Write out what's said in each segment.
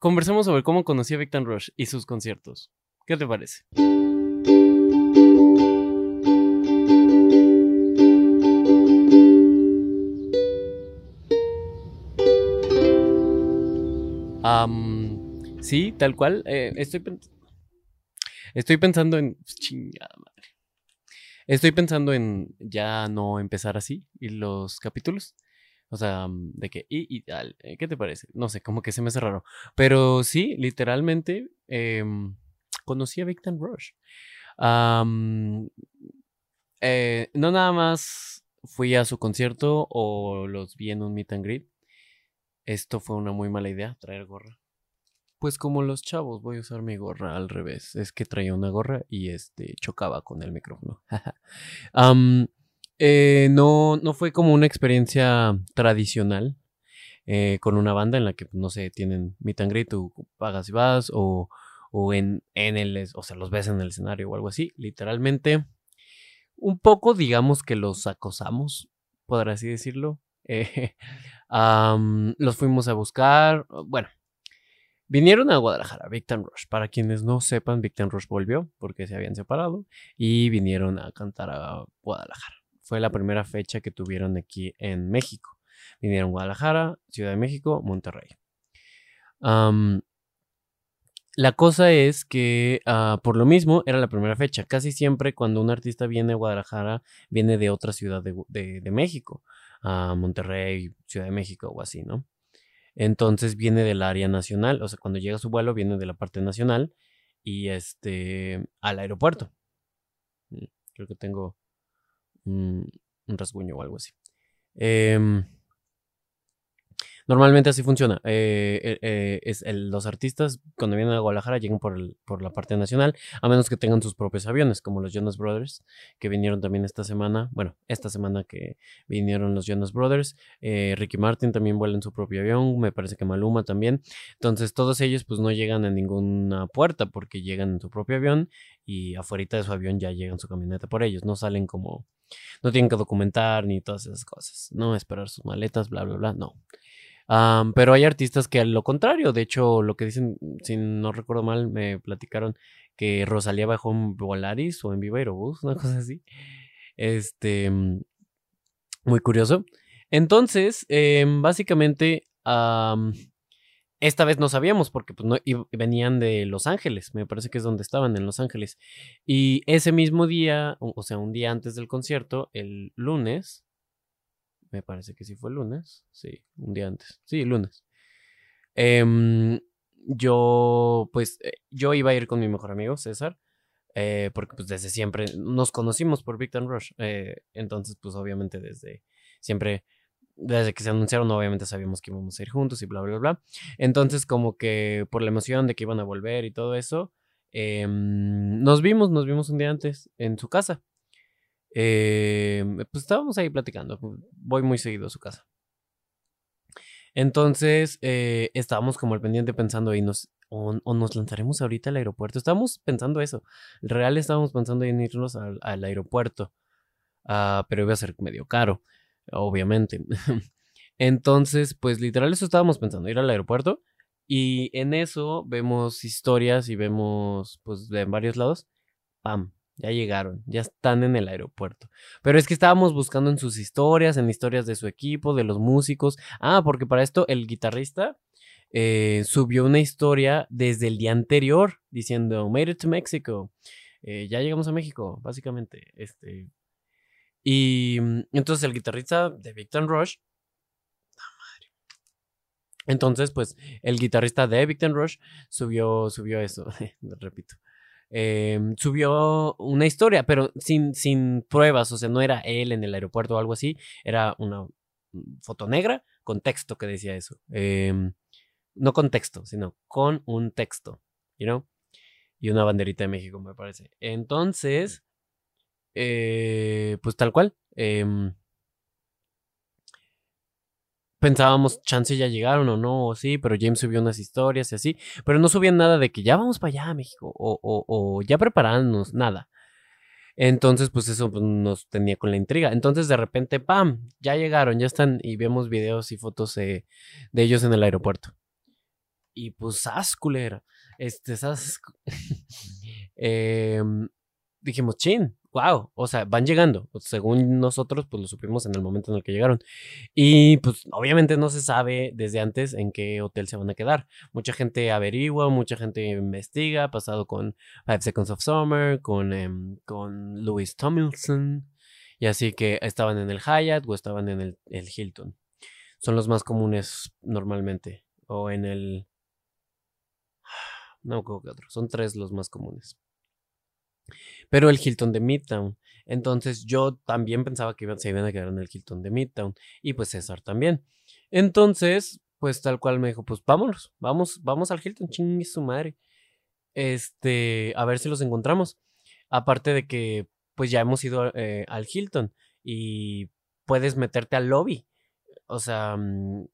conversamos sobre cómo conocí a Victor Rush y sus conciertos. ¿Qué te parece? sí, tal cual. Eh, estoy, estoy pensando en. Chingada madre. Estoy pensando en ya no empezar así y los capítulos. O sea, de que, y, tal, eh, ¿qué te parece? No sé, como que se me hace raro. Pero sí, literalmente, em, conocí a Victor Rush. Eh, no nada más fui a su concierto o los vi en un meet and greet. Esto fue una muy mala idea, traer gorra. Pues como los chavos, voy a usar mi gorra al revés. Es que traía una gorra y este chocaba con el micrófono. Eh, no, no fue como una experiencia tradicional eh, con una banda en la que, no sé, tienen meet and greet, tú pagas y vas, o, o en, en el, o sea, los ves en el escenario o algo así. Literalmente, un poco, digamos que los acosamos, por así decirlo. Eh, los fuimos a buscar. Bueno, vinieron a Guadalajara, Victor Rush. Para quienes no sepan, Victor Rush volvió porque se habían separado y vinieron a cantar a Guadalajara. Fue la primera fecha que tuvieron aquí en México. Vinieron Guadalajara, Ciudad de México, Monterrey. la cosa es que ah, por lo mismo era la primera fecha. Casi siempre cuando un artista viene a Guadalajara, viene de otra ciudad de, de México a Monterrey, Ciudad de México o así, ¿no? Entonces viene del área nacional, o sea, cuando llega su vuelo viene de la parte nacional y este al aeropuerto. Mm, creo que tengo un, rasguño o algo así. Eh, Normalmente así funciona. Eh, eh, eh, es los artistas cuando vienen a Guadalajara llegan por, por la parte nacional, a menos que tengan sus propios aviones, como los Jonas Brothers, que vinieron también esta semana. Bueno, esta semana que vinieron los Jonas Brothers. Ricky Martin también vuela en su propio avión, me parece que Maluma también. Entonces todos ellos pues no llegan a ninguna puerta porque llegan en su propio avión y afuera de su avión ya llegan su camioneta por ellos. No salen como... No tienen que documentar ni todas esas cosas. No esperar sus maletas, bla, bla, bla. No pero hay artistas que a lo contrario, de hecho, lo que dicen, si no recuerdo mal, me platicaron que Rosalía bajó en Volaris o en Viva Aerobús, una cosa así. Este, mm, muy curioso. Entonces, em, básicamente, esta vez no sabíamos porque pues, no, venían de Los Ángeles, me parece que es donde estaban, en Los Ángeles. Y ese mismo día, o sea, un día antes del concierto, el lunes, me parece que sí fue el lunes. Sí, un día antes. Sí, lunes. Em, yo, pues, eh, yo iba a ir con mi mejor amigo, César. Eh, porque pues desde siempre nos conocimos por Victor Rush. Eh, entonces, pues obviamente desde siempre, desde que se anunciaron, obviamente sabíamos que íbamos a ir juntos y bla, bla, bla. Entonces, como que por la emoción de que iban a volver y todo eso, em, nos vimos, nos vimos un día antes en su casa. Eh, pues estábamos ahí platicando. Voy muy seguido a su casa. Entonces, eh, estábamos como al pendiente pensando y nos, o, nos lanzaremos ahorita al aeropuerto. Estábamos pensando eso. Real estábamos pensando en irnos al, aeropuerto. Ah, pero iba a ser medio caro, obviamente. Entonces, pues literal eso estábamos pensando, ir al aeropuerto. Y en eso vemos historias y vemos, pues, de varios lados. ¡Pam! Ya llegaron, ya están en el aeropuerto. Pero es que estábamos buscando en sus historias, en historias de su equipo, de los músicos. Ah, porque para esto el guitarrista eh, subió una historia desde el día anterior diciendo, made it to Mexico. Eh, ya llegamos a México, básicamente. Este. Y mm, entonces el guitarrista de Victor Rush. Entonces, pues, el guitarrista de Victor Rush subió, subió eso, repito. Em, subió una historia, pero sin, sin pruebas, o sea, no era él en el aeropuerto o algo así, era una foto negra con texto que decía eso. Em, no con texto, sino con un texto, you know? Y una banderita de México, me parece. Entonces, eh, pues tal cual. Em, pensábamos, chance ya llegaron o no, sí, pero James subió unas historias y así, pero no subían nada de que ya vamos para allá, México, o, o, ya preparándonos, nada. Entonces, pues eso pues, nos tenía con la intriga. Entonces, de repente, ¡pam! Ya llegaron, ya están y vemos videos y fotos de ellos en el aeropuerto. Y pues, sas, culera. Este, sas. Em, dijimos, chin, wow, o sea, van llegando. Pues, según nosotros, pues lo supimos en el momento en el que llegaron. Y pues obviamente no se sabe desde antes en qué hotel se van a quedar. Mucha gente averigua, mucha gente investiga, pasado con Five Seconds of Summer, con, em, con Louis Tomlinson. Y así que estaban en el Hyatt o estaban en el, el Hilton. Son los más comunes normalmente. O en el... No creo que otro. Son tres los más comunes pero el Hilton de Midtown. Entonces yo también pensaba que se iban a quedar en el Hilton de Midtown y pues César también. Entonces, pues tal cual me dijo, pues vámonos, vamos, vamos al Hilton, chingue su madre. Este, a ver si los encontramos. Aparte de que pues ya hemos ido eh, al Hilton y puedes meterte al lobby. O sea, mm,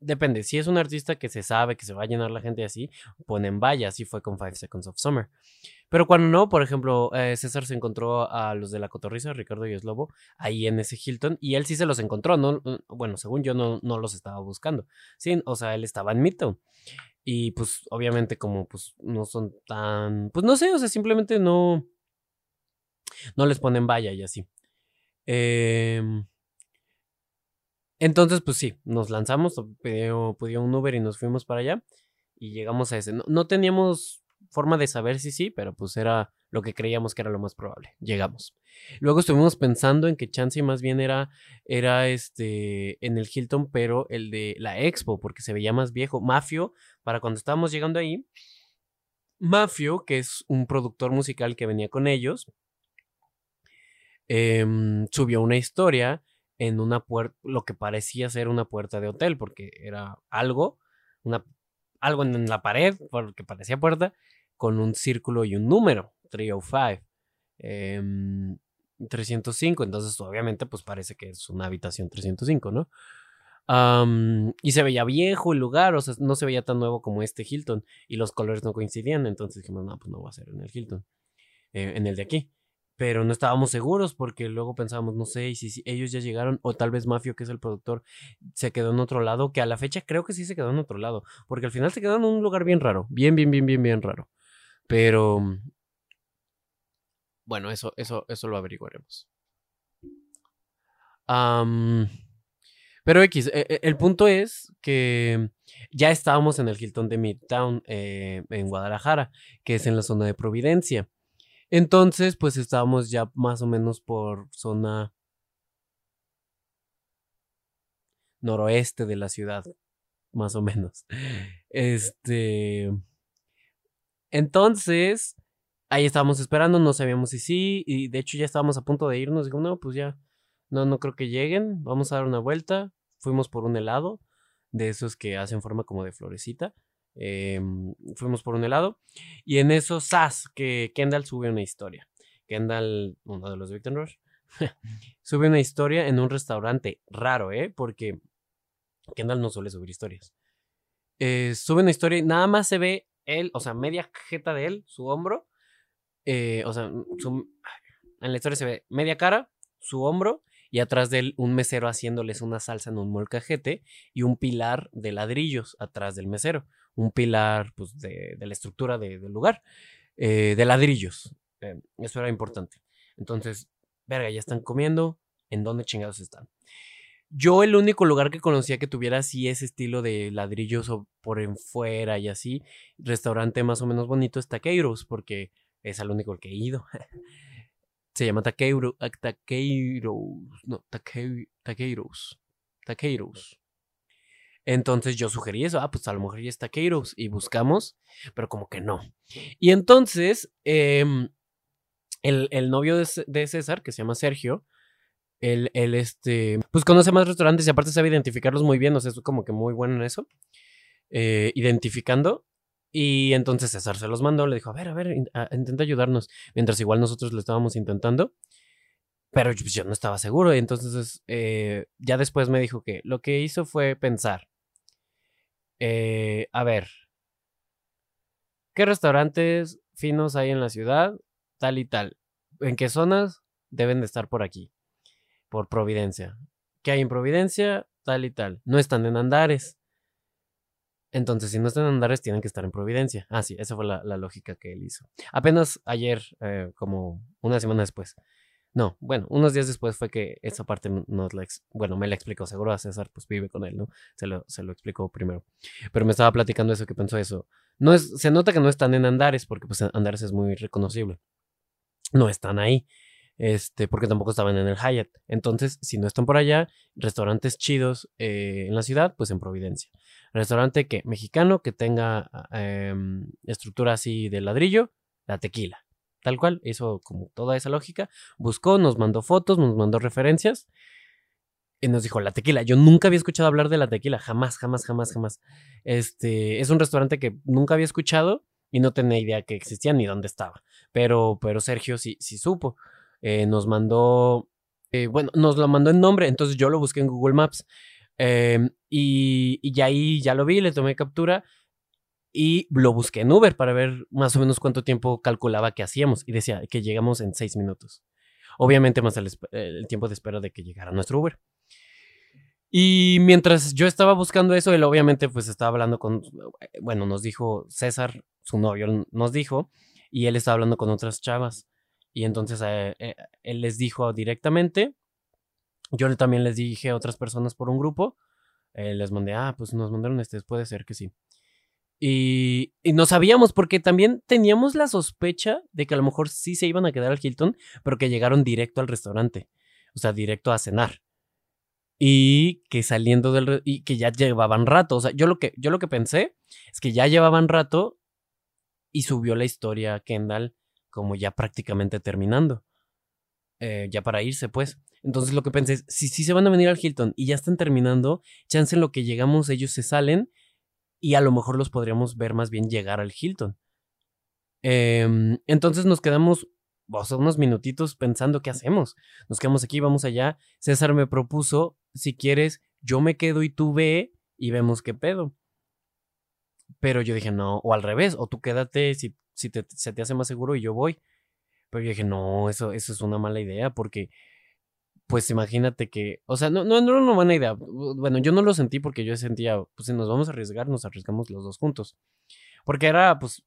depende. Si es un artista que se sabe que se va a llenar la gente así, ponen vaya. Así fue con Five Seconds of Summer. Pero cuando no, por ejemplo, eh, César se encontró a los de la Cotorriza, Ricardo y Eslobo, ahí en ese Hilton, y él sí se los encontró, ¿no? Bueno, según yo no, no los estaba buscando. Sí, o sea, él estaba en Midtown. Y pues, obviamente, como pues no son tan. Pues no sé, o sea, simplemente no. No les ponen valla y así. Eh. Entonces, pues sí, nos lanzamos, pidió, un Uber y nos fuimos para allá y llegamos a ese. No, teníamos forma de saber si sí, pero pues era lo que creíamos que era lo más probable. Llegamos. Luego estuvimos pensando en que Chansey más bien era, era este, en el Hilton, pero el de la Expo, porque se veía más viejo. Mafio, para cuando estábamos llegando ahí, Mafio, que es un productor musical que venía con ellos, em, subió una historia en una puerta, lo que parecía ser una puerta de hotel, porque era algo, una, algo en la pared, porque parecía puerta, con un círculo y un número, 305. 305, em, entonces obviamente pues parece que es una habitación 305, ¿no? y se veía viejo el lugar, o sea, no se veía tan nuevo como este Hilton y los colores no coincidían, entonces dijimos, no, pues no va a ser en el Hilton, eh, en el de aquí pero no estábamos seguros porque luego pensábamos, no sé, si, si, ellos ya llegaron o tal vez Mafio, que es el productor, se quedó en otro lado, que a la fecha creo que sí se quedó en otro lado, porque al final se quedó en un lugar bien raro, bien, bien, bien, bien, bien raro. Pero bueno, eso, eso, eso lo averiguaremos. pero X, e, e, el punto es que ya estábamos en el Hilton de Midtown eh, en Guadalajara, que es en la zona de Providencia. Entonces, pues estábamos ya más o menos por zona noroeste de la ciudad, más o menos. Este. Entonces, ahí estábamos esperando, no sabíamos si sí, y de hecho ya estábamos a punto de irnos. Digo, no, pues ya, no, no creo que lleguen, vamos a dar una vuelta. Fuimos por un helado, de esos que hacen forma como de florecita. Em, fuimos por un helado y en eso, ¡zas! que Kendall sube una historia. Kendall, uno de los Victor Rush, sube una historia en un restaurante raro, ¿eh? Porque Kendall no suele subir historias. Eh, sube una historia y nada más se ve él, o sea, media cajeta de él, su hombro. Eh, o sea, en la historia se ve media cara, su hombro y atrás de él un mesero haciéndoles una salsa en un molcajete y un pilar de ladrillos atrás del mesero un pilar pues, de, la estructura del lugar, eh, de ladrillos. Eh, eso era importante. Entonces, verga, ya están comiendo, ¿en dónde chingados están? Yo el único lugar que conocía que tuviera así ese estilo de ladrillos o por en fuera y así, restaurante más o menos bonito es Taqueiros, porque es el único que he ido. Se llama Taqueiro, Taqueiros, no, Taqueiros, Taqueiros. Entonces yo sugerí eso, ah, pues a lo mejor ya está Keiros y buscamos, pero como que no. Y entonces, em, el, novio de, César, que se llama Sergio, él, este, pues conoce más restaurantes y aparte sabe identificarlos muy bien, o sea, es como que muy bueno en eso, eh, identificando. Y entonces César se los mandó, le dijo, a ver, a ver, intenta ayudarnos, mientras igual nosotros lo estábamos intentando. Pero pues, yo no estaba seguro. Y entonces, eh, ya después me dijo que lo que hizo fue pensar. Eh, a ver, ¿qué restaurantes finos hay en la ciudad? Tal y tal. ¿En qué zonas deben de estar por aquí? Por Providencia. ¿Qué hay en Providencia? Tal y tal. No están en Andares. Entonces, si no están en Andares, tienen que estar en Providencia. Ah, sí, esa fue la, lógica que él hizo. Apenas ayer, eh, como una semana después. No, bueno, unos días después fue que esa parte nos la, bueno, me la explicó, seguro a César, pues vive con él, ¿no? Se lo, se lo explicó primero. Pero me estaba platicando eso, que pensó eso. No es, se nota que no están en Andares, porque pues Andares es muy reconocible. No están ahí este, porque tampoco estaban en el Hyatt. Entonces, si no están por allá, restaurantes chidos eh, en la ciudad, pues en Providencia. Restaurante que mexicano que tenga em, estructura así de ladrillo, la tequila. Tal cual, hizo como toda esa lógica. Buscó, nos mandó fotos, nos mandó referencias. Y nos dijo, la tequila. Yo nunca había escuchado hablar de la tequila. Jamás, jamás, jamás, jamás. Este, es un restaurante que nunca había escuchado y no tenía idea que existía ni dónde estaba. Pero, pero Sergio sí, sí supo. Eh, nos mandó, eh, bueno, nos lo mandó en nombre, entonces yo lo busqué en Google Maps em, y, y ahí ya lo vi, le tomé captura y lo busqué en Uber para ver más o menos cuánto tiempo calculaba que hacíamos y decía que llegamos en seis minutos. Obviamente más el, el tiempo de espera de que llegara nuestro Uber. Y mientras yo estaba buscando eso, él obviamente pues estaba hablando con, bueno, nos dijo César, su novio, nos dijo, y él estaba hablando con otras chavas. Y entonces eh, eh, él les dijo directamente. Yo también les dije a otras personas por un grupo. Eh, les mandé, ah, pues nos mandaron este, puede ser que sí. Y, no sabíamos porque también teníamos la sospecha de que a lo mejor sí se iban a quedar al Hilton, pero que llegaron directo al restaurante, o sea, directo a cenar. Y que saliendo del y que ya llevaban rato, o sea, yo lo que yo lo que pensé es que ya llevaban rato y subió la historia Kendall como ya prácticamente terminando. Eh, ya para irse, pues. Entonces lo que pensé es, si, si se van a venir al Hilton y ya están terminando, chance en lo que llegamos ellos se salen y a lo mejor los podríamos ver más bien llegar al Hilton. Em, entonces nos quedamos unos minutitos pensando qué hacemos. Nos quedamos aquí, vamos allá. César me propuso, si quieres, yo me quedo y tú ve y vemos qué pedo. Pero yo dije, no, o al revés, o tú quédate si si se te hace más seguro y yo voy. Pero yo dije, no, eso, eso es una mala idea porque, pues imagínate que, o sea, no, no, no era una buena idea. Bueno, yo no lo sentí porque yo sentía, pues si nos vamos a arriesgar, nos arriesgamos los dos juntos. Porque era, pues,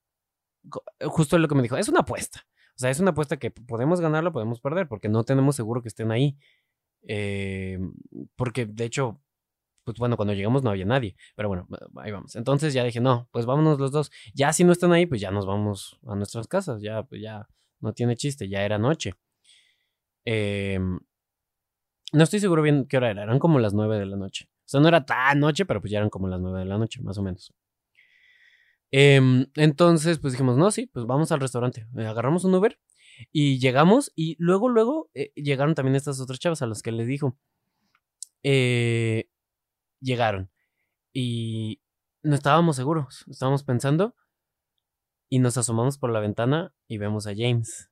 justo lo que me dijo, es una apuesta. O sea, es una apuesta que podemos ganarla, podemos perder, porque no tenemos seguro que estén ahí. Eh, porque de hecho, pues bueno, cuando llegamos no había nadie, pero bueno, ahí vamos. Entonces ya dije, no, pues vámonos los dos. Ya si no están ahí, pues ya nos vamos a nuestras casas, ya, pues ya no tiene chiste, ya era noche. Em, no estoy seguro bien qué hora era, eran como las nueve de la noche. O sea, no era tan noche, pero pues ya eran como las nueve de la noche, más o menos. Em, entonces, pues dijimos, no, sí, pues vamos al restaurante. Eh, agarramos un Uber y llegamos y luego, luego eh, llegaron también estas otras chavas a las que les dijo. Eh, llegaron. Y no estábamos seguros, estábamos pensando y nos asomamos por la ventana y vemos a James.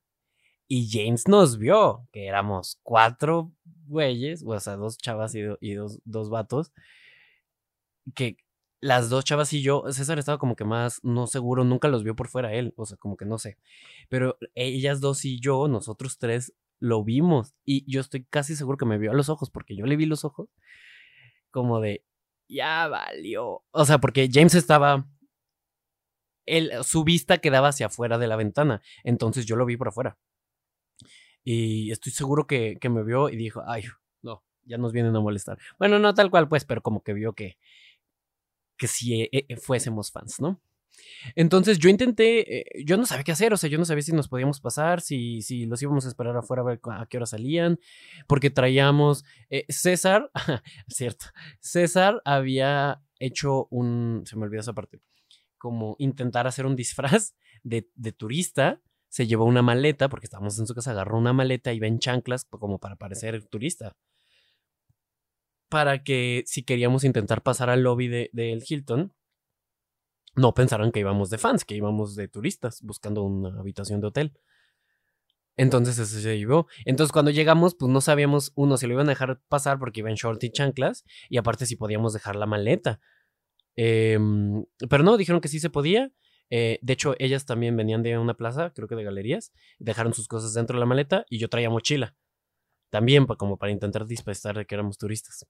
Y James nos vio, que éramos cuatro güeyes, o sea, dos chavas y, dos, dos vatos, que las dos chavas y yo, César estaba como que más no seguro, nunca los vio por fuera él, o sea, como que no sé. Pero ellas dos y yo, nosotros tres, lo vimos. Y yo estoy casi seguro que me vio a los ojos, porque yo le vi los ojos como de, ya valió. O sea, porque James estaba, su vista quedaba hacia afuera de la ventana, entonces yo lo vi por afuera. Y estoy seguro que, que me vio y dijo, ay, no, ya nos vienen a molestar. Bueno, no tal cual, pues, pero como que vio que, que si eh, fuésemos fans, ¿no? Entonces yo intenté, eh, yo no sabía qué hacer, o sea, yo no sabía si nos podíamos pasar, si, si los íbamos a esperar afuera a ver a qué hora salían, porque traíamos, eh, César, cierto, César había hecho un, se me olvidó esa parte, como intentar hacer un disfraz de, de turista, se llevó una maleta, porque estábamos en su casa, agarró una maleta y iba en chanclas como para parecer turista. Para que si queríamos intentar pasar al lobby del de, Hilton, no pensaron que íbamos de fans, que íbamos de turistas buscando una habitación de hotel. Entonces eso se llevó. Entonces cuando llegamos, pues no sabíamos, uno, si lo iban a dejar pasar porque iba en short y chanclas, y aparte si podíamos dejar la maleta. Em, pero no, dijeron que sí se podía. Eh, de hecho, ellas también venían de una plaza, creo que de galerías, dejaron sus cosas dentro de la maleta y yo traía mochila. También como para intentar dispersar de que éramos turistas.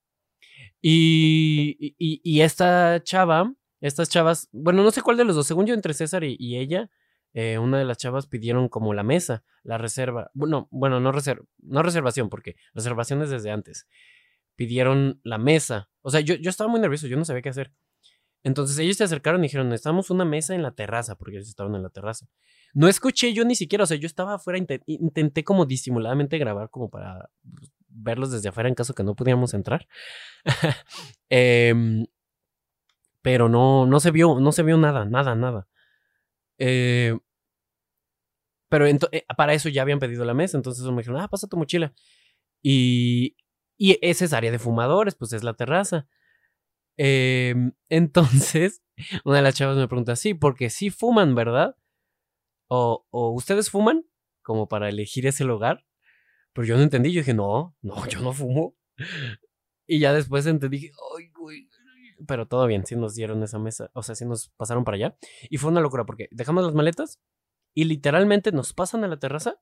y, esta chava Estas chavas, bueno, no sé cuál de los dos, según yo, entre César y, ella, eh, una de las chavas pidieron como la mesa, la reserva. Bueno, bueno, no, no reservación, porque reservaciones desde antes. Pidieron la mesa. O sea, yo, yo estaba muy nervioso, yo no sabía qué hacer. Entonces ellos se acercaron y dijeron, necesitamos una mesa en la terraza, porque ellos estaban en la terraza. No escuché yo ni siquiera, o sea, yo estaba afuera, intenté como disimuladamente grabar como para pues, verlos desde afuera en caso que no pudiéramos entrar. Em, pero no, no se vio, no se vio nada, nada, nada. Eh, pero eh, para eso ya habían pedido la mesa, entonces me dijeron, ah, pasa tu mochila. Y, y esa es área de fumadores, pues es la terraza. Em, entonces, una de las chavas me pregunta, sí, porque sí fuman, ¿verdad? O, o ustedes fuman como para elegir ese lugar. Pero yo no entendí, yo dije, no, no, yo no fumo. Y ya después entendí, ay, pero todo bien, sí nos dieron esa mesa, o sea, sí nos pasaron para allá. Y fue una locura porque dejamos las maletas y literalmente nos pasan a la terraza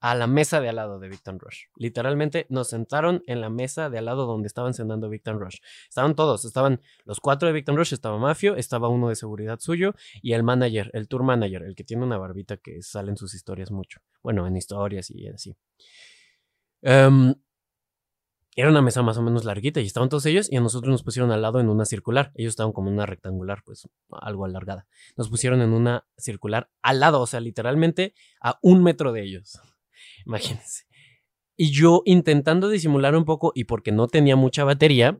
a la mesa de al lado de Victor Rush. Literalmente nos sentaron en la mesa de al lado donde estaban cenando Victor Rush. Estaban todos, estaban los cuatro de Victor Rush, estaba Mafio, estaba uno de seguridad suyo y el manager, el tour manager, el que tiene una barbita que sale en sus historias mucho. Bueno, en historias y así. Um, era una mesa más o menos larguita y estaban todos ellos y a nosotros nos pusieron al lado en una circular. Ellos estaban como una rectangular, pues algo alargada. Nos pusieron en una circular al lado, o sea, literalmente a un metro de ellos. Imagínense. Y yo intentando disimular un poco y porque no tenía mucha batería,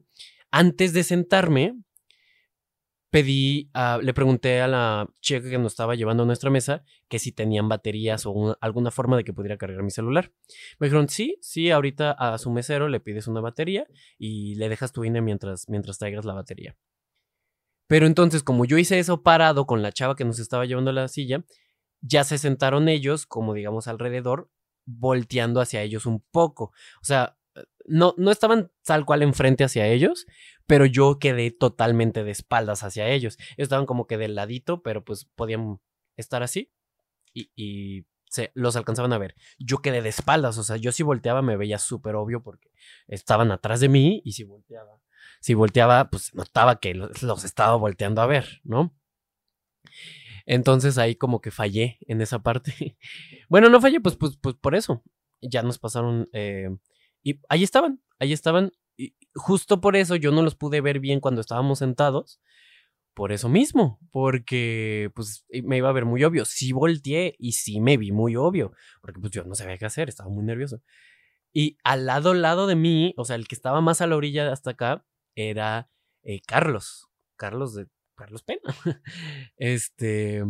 antes de sentarme, pedí, le pregunté a la chica que nos estaba llevando a nuestra mesa que si tenían baterías o alguna forma de que pudiera cargar mi celular. Me dijeron, sí, sí, ahorita a su mesero le pides una batería y le dejas tu INE mientras, mientras traigas la batería. Pero entonces, como yo hice eso parado con la chava que nos estaba llevando a la silla, ya se sentaron ellos, como digamos, alrededor, volteando hacia ellos un poco. O sea, no, no estaban tal cual enfrente hacia ellos, pero yo quedé totalmente de espaldas hacia ellos. Estaban como que del ladito, pero pues podían estar así y, se, los alcanzaban a ver. Yo quedé de espaldas, o sea, yo si volteaba me veía súper obvio porque estaban atrás de mí y si volteaba, si volteaba, pues notaba que los estaba volteando a ver, ¿no? Entonces ahí como que fallé en esa parte. bueno, no fallé, pues, pues, pues por eso. Ya nos pasaron eh, y ahí estaban, ahí estaban. Y justo por eso yo no los pude ver bien cuando estábamos sentados. Por eso mismo, porque pues me iba a ver muy obvio. Sí volteé y sí me vi muy obvio, porque pues yo no sabía qué hacer, estaba muy nervioso. Y al lado, lado de mí, o sea, el que estaba más a la orilla hasta acá, era eh, Carlos. Carlos de Carlos Pena. este.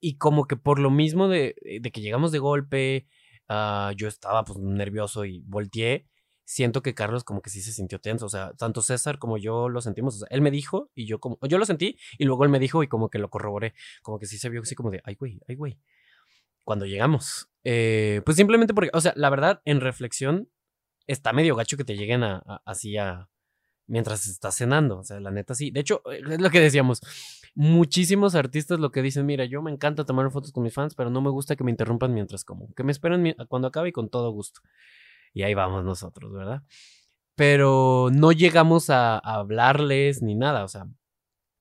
Y como que por lo mismo de, de que llegamos de golpe, Ah, yo estaba pues nervioso y volteé. Siento que Carlos como que sí se sintió tenso, o sea, tanto César como yo lo sentimos, o sea, él me dijo y yo como, yo lo sentí y luego él me dijo y como que lo corroboré, como que sí se vio así como de, ay güey, ay güey, cuando llegamos. Eh, pues simplemente porque, o sea, la verdad, en reflexión, está medio gacho que te lleguen a, así a, mientras estás cenando, o sea, la neta sí. De hecho, es lo que decíamos, muchísimos artistas lo que dicen, mira, yo me encanta tomar fotos con mis fans, pero no me gusta que me interrumpan mientras como, que me esperen cuando acabe y con todo gusto. Y ahí vamos nosotros, ¿verdad? Pero no llegamos a, hablarles ni nada, o sea,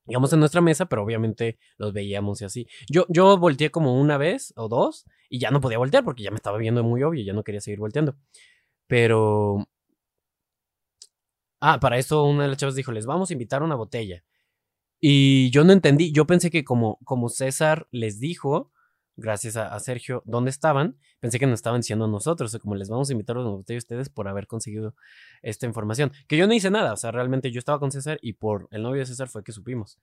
llegamos en nuestra mesa, pero obviamente los veíamos y así. Yo, yo volteé como una vez o dos y ya no podía voltear porque ya me estaba viendo muy obvio ya no quería seguir volteando. Pero... Ah, para eso una de las chavas dijo, les vamos a invitar una botella. Y yo no entendí, yo pensé que como, como César les dijo, gracias a, Sergio, dónde estaban, pensé que nos estaban diciendo a nosotros, o como les vamos a invitar a ustedes por haber conseguido esta información. Que yo no hice nada, o sea, realmente yo estaba con César y por el novio de César fue que supimos.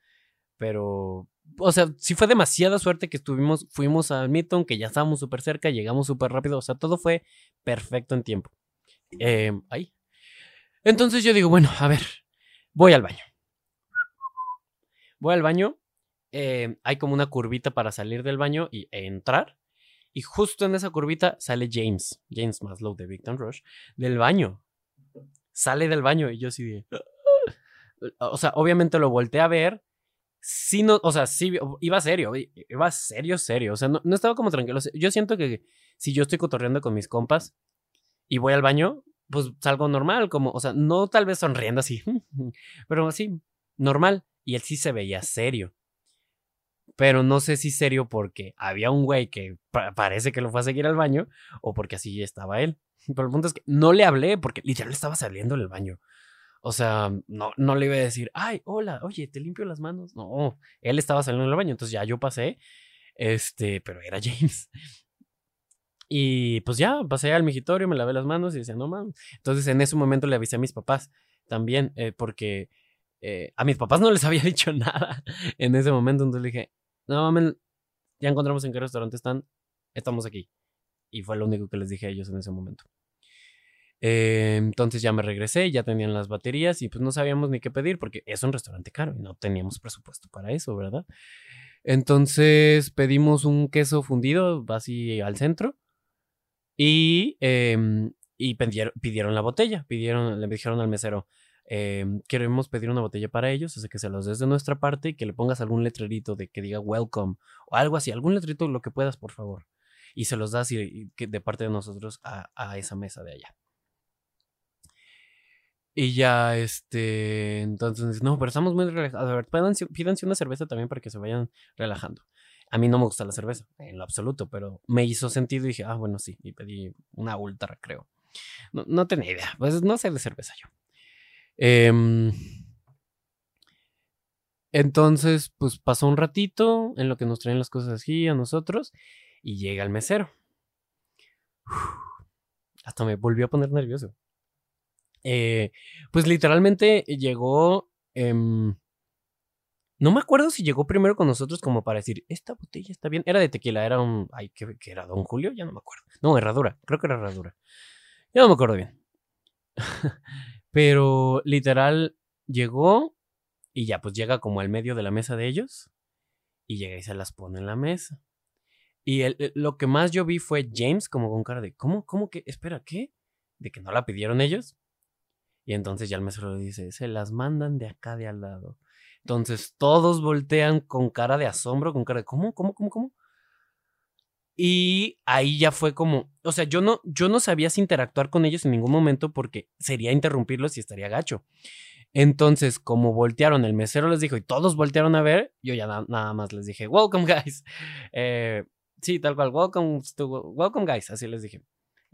Pero, o sea, sí fue demasiada suerte que estuvimos, fuimos a Midtown, que ya estábamos súper cerca, llegamos súper rápido, o sea, todo fue perfecto en tiempo. Eh, ahí. Entonces yo digo, bueno, a ver, voy al baño. Voy al baño, eh, hay como una curvita para salir del baño y entrar. Y justo en esa curvita sale James, James Maslow de Victor Rush, del baño. Sale del baño y yo sí de... O sea, obviamente lo volteé a ver. Sí, no, o sea, sí, iba serio, iba serio, serio. O sea, no, no estaba como tranquilo. Yo siento que si yo estoy cotorreando con mis compas y voy al baño, pues salgo normal, como, o sea, no tal vez sonriendo así, pero así, normal. y él sí se veía serio. Pero no sé si serio porque había un güey que parece que lo fue a seguir al baño o porque así estaba él. Pero el punto es que no le hablé porque literal estaba saliendo del baño. O sea, no, no le iba a decir, ay, hola, oye, te limpio las manos. No, él estaba saliendo del baño, entonces ya yo pasé, este, pero era James. Y pues ya, pasé al migitorio, me lavé las manos y decía, no mames. Entonces en ese momento le avisé a mis papás también, eh, porque eh, a mis papás no les había dicho nada en ese momento. Entonces le dije, no mames, ya encontramos en qué restaurante están, estamos aquí. Y fue lo único que les dije a ellos en ese momento. Eh, entonces ya me regresé, ya tenían las baterías y pues no sabíamos ni qué pedir porque es un restaurante caro y no teníamos presupuesto para eso, ¿verdad? Entonces pedimos un queso fundido así al centro y, em, y pidieron, la botella, pidieron, le dijeron al mesero, em, queremos pedir una botella para ellos, así que se los des de nuestra parte y que le pongas algún letrerito de que diga welcome o algo así, algún letrerito, lo que puedas, por favor. Y se los das y, de parte de nosotros a, a esa mesa de allá. Y ya, este, entonces, no, pero estamos muy relajados. A ver, pídanse una cerveza también para que se vayan relajando. A mí no me gusta la cerveza, en lo absoluto, pero me hizo sentido y dije, ah, bueno, sí, y pedí una ultra, creo. No, tenía idea, pues no sé de cerveza yo. Em, entonces, pues pasó un ratito en lo que nos traen las cosas aquí a nosotros y llega el mesero. hasta me volvió a poner nervioso. Eh, pues literalmente llegó... Em, no me acuerdo si llegó primero con nosotros como para decir, esta botella está bien. Era de tequila, era un... Ay, ¿qué, era? ¿Don Julio? Ya no me acuerdo. No, herradura. Creo que era herradura. Ya no me acuerdo bien. Pero literal llegó y ya pues llega como al medio de la mesa de ellos y llega y se las pone en la mesa. Y lo que más yo vi fue James como con cara de, ¿cómo? ¿Cómo que? Espera, ¿qué? ¿De que no la pidieron ellos? Y entonces ya el mesero dice, se las mandan de acá de al lado. Entonces todos voltean con cara de asombro, con cara de ¿cómo? ¿Cómo? ¿Cómo? ¿Cómo? Y ahí ya fue como, o sea, yo no, yo no sabía si interactuar con ellos en ningún momento porque sería interrumpirlos y estaría gacho. Entonces, como voltearon, el mesero les dijo y todos voltearon a ver, yo ya nada más les dije, welcome guys. Eh, sí, tal cual, welcome, welcome guys, así les dije.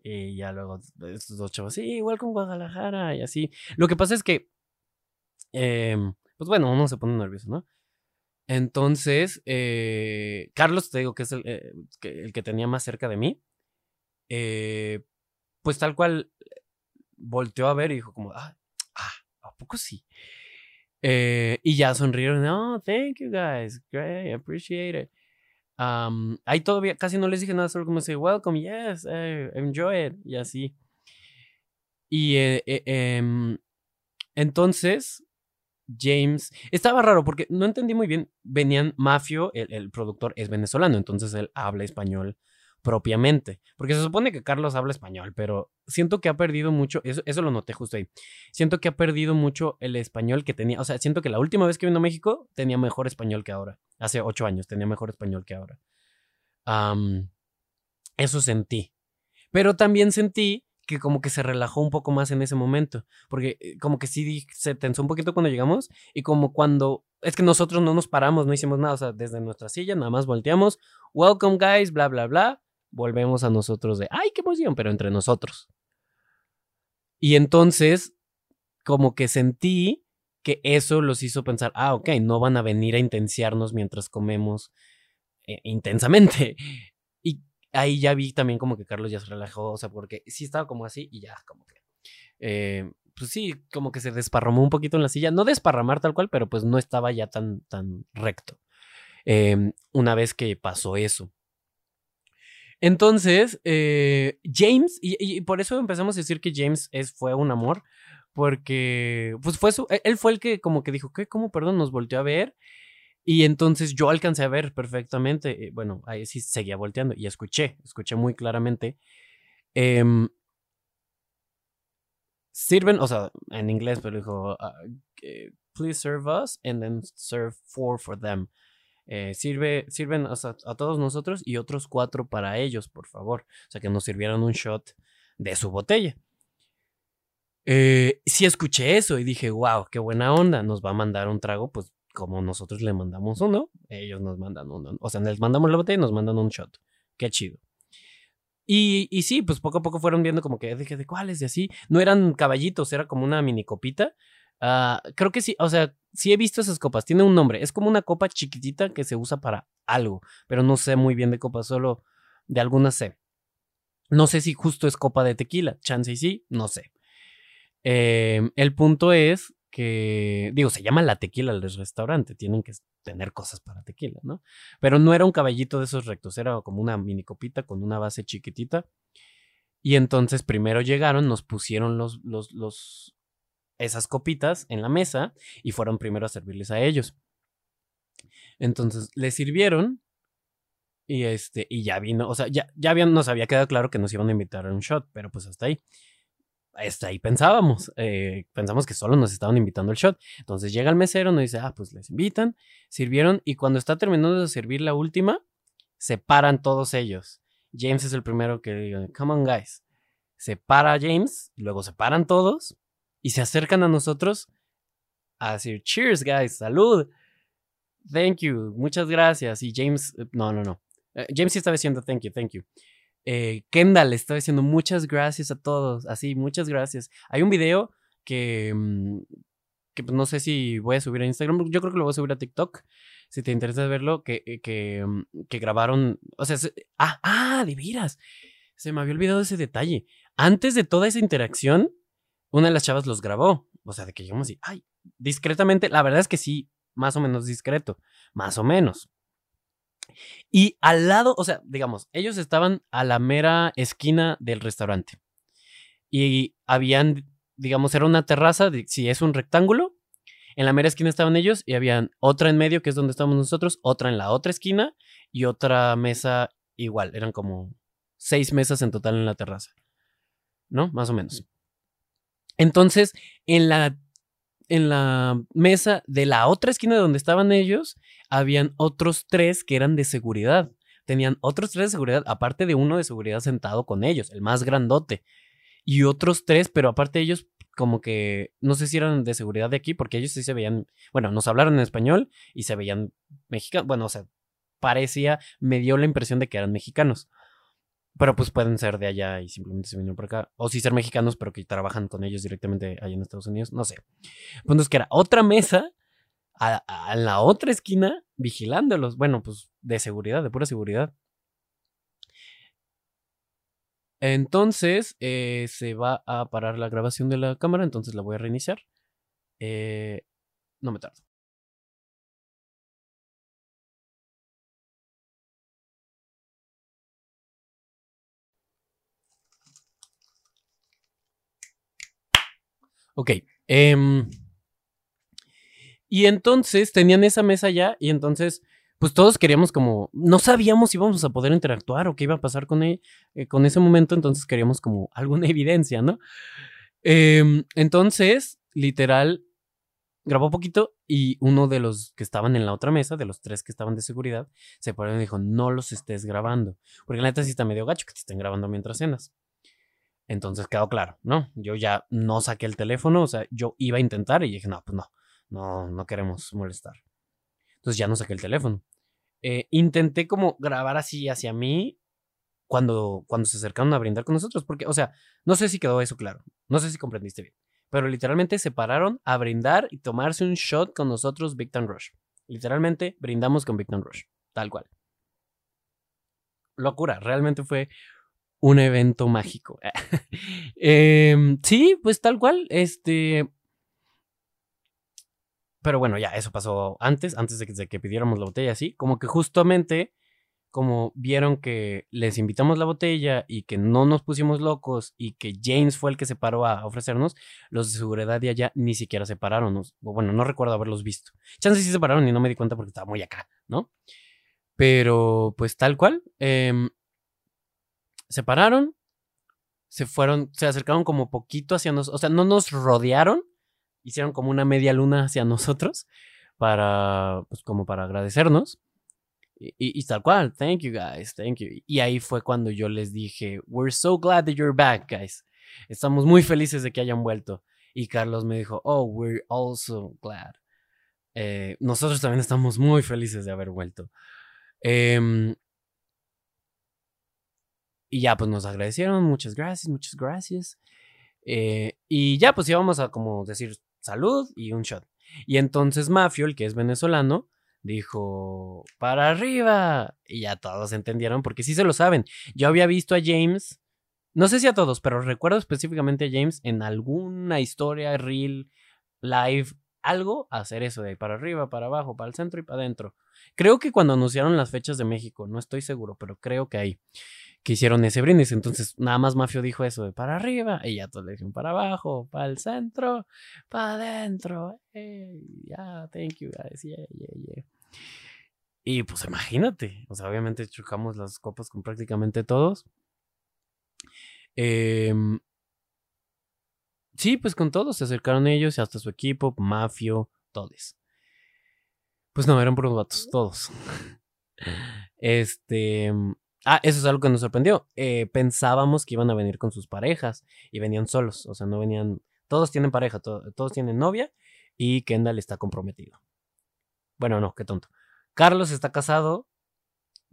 Y ya luego estos dos chavos, sí, welcome Guadalajara y así. Lo que pasa es que, em, pues bueno, uno se pone nervioso, ¿no? Entonces, eh, Carlos, te digo que es el, eh, que, el, que, tenía más cerca de mí, eh, pues tal cual volteó a ver y dijo como, ah, ah ¿a poco sí? y ya sonrieron, oh, thank you guys, great, appreciate it. ahí todavía casi no les dije nada, solo como decir, welcome, yes, enjoy it, y así. Y em, entonces, James. Estaba raro porque no entendí muy bien. Venían Mafio, el, productor es venezolano, entonces él habla español propiamente. Porque se supone que Carlos habla español, pero siento que ha perdido mucho. Eso, eso lo noté justo ahí. Siento que ha perdido mucho el español que tenía. O sea, siento que la última vez que vino a México tenía mejor español que ahora. Hace ocho años tenía mejor español que ahora. eso sentí. Pero también sentí que como que se relajó un poco más en ese momento, porque eh, como que sí se tensó un poquito cuando llegamos y como cuando es que nosotros no nos paramos, no hicimos nada, o sea, desde nuestra silla nada más volteamos, welcome guys, bla, bla, bla, volvemos a nosotros de, ay, qué emoción, pero entre nosotros. Y entonces, como que sentí que eso los hizo pensar, ah, ok, no van a venir a intenciarnos mientras comemos eh, intensamente ahí ya vi también como que Carlos ya se relajó, o sea, porque sí estaba como así y ya, como que. Eh, pues sí, como que se desparramó un poquito en la silla. No desparramar tal cual, pero pues no estaba ya tan, tan recto. Em, una vez que pasó eso. Entonces, eh, James, y, por eso empezamos a decir que James es, fue un amor, porque pues fue su, él fue el que como que dijo, ¿qué? ¿Cómo? Perdón, nos volteó a ver y entonces yo alcancé a ver perfectamente, eh, bueno, ahí sí seguía volteando y escuché, escuché muy claramente. Em, sirven, o sea, en inglés, pero dijo, ah, please serve us and then serve four for them. Eh, sirve, sirven a todos nosotros y otros cuatro para ellos, por favor. O sea, que nos sirvieron un shot de su botella. Eh, sí escuché eso y dije, wow, qué buena onda, nos va a mandar un trago, pues como nosotros le mandamos uno, ellos nos mandan uno. O sea, les mandamos la botella y nos mandan un shot. Qué chido. Y, y sí, pues poco a poco fueron viendo como que de, de cuáles y así. No eran caballitos, era como una mini copita. Ah, creo que sí, o sea, sí he visto esas copas. Tiene un nombre. Es como una copa chiquitita que se usa para algo, pero no sé muy bien de copas, solo de algunas sé. No sé si justo es copa de tequila. Chance y sí, no sé. Em, el punto es que, digo, se llama la tequila del restaurante, tienen que tener cosas para tequila, ¿no? Pero no era un caballito de esos rectos, era como una mini copita con una base chiquitita. Y entonces primero llegaron, nos pusieron los, los, esas copitas en la mesa y fueron primero a servirles a ellos. Entonces les sirvieron y este, y ya vino, o sea, ya, ya nos había quedado claro que nos iban a invitar a un shot, pero pues hasta ahí hasta ahí pensábamos, eh, pensamos que solo nos estaban invitando el shot. Entonces llega el mesero, nos dice, ah, pues les invitan, sirvieron y cuando está terminando de servir la última, se paran todos ellos. James es el primero que dice, come on guys. Se para James, luego se paran todos y se acercan a nosotros a decir, cheers guys, salud. Thank you, muchas gracias. Y James, eh, no, no, no. Eh, James sí estaba diciendo thank you, thank you eh, Kendall estaba diciendo muchas gracias a todos, así, muchas gracias. Hay un video que, mm, que pues, no sé si voy a subir a Instagram, yo creo que lo voy a subir a TikTok, si te interesa verlo, que, eh, que, mm, que grabaron, o sea, ah, ah, de veras, se me había olvidado ese detalle. Antes de toda esa interacción, una de las chavas los grabó, o sea, de que llegamos así, ay, discretamente, la verdad es que sí, más o menos discreto, más o menos. Y al lado, o sea, digamos, ellos estaban a la mera esquina del restaurante. Y habían, digamos, era una terraza, si es un rectángulo, en la mera esquina estaban ellos y habían otra en medio, que es donde estamos nosotros, otra en la otra esquina y otra mesa igual. Eran como seis mesas en total en la terraza. ¿No? Más o menos. Entonces, en la, en la mesa de la otra esquina de donde estaban ellos, habían otros tres que eran de seguridad. Tenían otros tres de seguridad, aparte de uno de seguridad sentado con ellos, el más grandote. Y otros tres, pero aparte de ellos, como que no sé si eran de seguridad de aquí, porque ellos sí se veían, bueno, nos hablaron en español y se veían mexicanos. Bueno, o sea, parecía, me dio la impresión de que eran mexicanos. Pero pues pueden ser de allá y simplemente se vinieron por acá. O sí ser mexicanos, pero que trabajan con ellos directamente allá en Estados Unidos. No sé. Pues que era otra mesa a, la otra esquina vigilándolos. Bueno, pues de seguridad, de pura seguridad. Entonces eh, se va a parar la grabación de la cámara, entonces la voy a reiniciar. Eh, no me tardo. Ok. Eh, y entonces tenían esa mesa ya y entonces pues todos queríamos como, no sabíamos si íbamos a poder interactuar o qué iba a pasar con, él, e, con ese momento, entonces queríamos como alguna evidencia, ¿no? Em, entonces, literal, grabó poquito y uno de los que estaban en la otra mesa, de los tres que estaban de seguridad, se paró y dijo, no los estés grabando, porque la neta sí está medio gacho que te estén grabando mientras cenas. Entonces quedó claro, ¿no? Yo ya no saqué el teléfono, o sea, yo iba a intentar y dije, no, pues no, no, no queremos molestar. Entonces ya no saqué el teléfono. Eh, intenté como grabar así hacia mí cuando, cuando se acercaron a brindar con nosotros, porque, o sea, no sé si quedó eso claro, no sé si comprendiste bien, pero literalmente se pararon a brindar y tomarse un shot con nosotros, Victor Rush. Literalmente brindamos con Victor Rush, tal cual. Locura, realmente fue un evento mágico. Em, sí, pues tal cual, este, pero bueno, ya, eso pasó antes, antes de que, pidiéramos la botella, así. Como que justamente, como vieron que les invitamos la botella y que no nos pusimos locos y que James fue el que se paró a ofrecernos, los de seguridad de allá ni siquiera se pararon. bueno, no recuerdo haberlos visto. Chances sí se pararon y no me di cuenta porque estaba muy acá, ¿no? Pero pues tal cual. Em, se pararon, se fueron, se acercaron como poquito hacia nosotros, o sea, no nos rodearon, hicieron como una media luna hacia nosotros para, pues como para agradecernos. Y, y, tal cual, thank you guys, thank you. Y ahí fue cuando yo les dije, we're so glad that you're back, guys. Estamos muy felices de que hayan vuelto. Y Carlos me dijo, oh, we're also glad. Eh, nosotros también estamos muy felices de haber vuelto. Em, y ya, pues nos agradecieron, muchas gracias, muchas gracias. Eh, y ya, pues íbamos a como decir salud y un shot. Y entonces Mafio, el que es venezolano, dijo, para arriba. Y ya todos entendieron, porque sí se lo saben. Yo había visto a James, no sé si a todos, pero recuerdo específicamente a James en alguna historia, reel, live, algo, hacer eso de para arriba, para abajo, para el centro y para adentro. Creo que cuando anunciaron las fechas de México, no estoy seguro, pero creo que ahí que hicieron ese brindis. Entonces, nada más Mafio dijo eso de para arriba, y ya todos le dijeron para abajo, para el centro, para adentro. ya, thank you guys, yeah, yeah, yeah. Y pues imagínate, o sea, obviamente chocamos las copas con prácticamente todos. Em, sí, pues con todos se acercaron ellos y hasta su equipo, Mafio, todos. Pues no, eran puros vatos, todos. Este. Ah, eso es algo que nos sorprendió. Eh, pensábamos que iban a venir con sus parejas y venían solos. O sea, no venían. Todos tienen pareja, todos tienen novia y Kendall está comprometido. Bueno, no, qué tonto. Carlos está casado,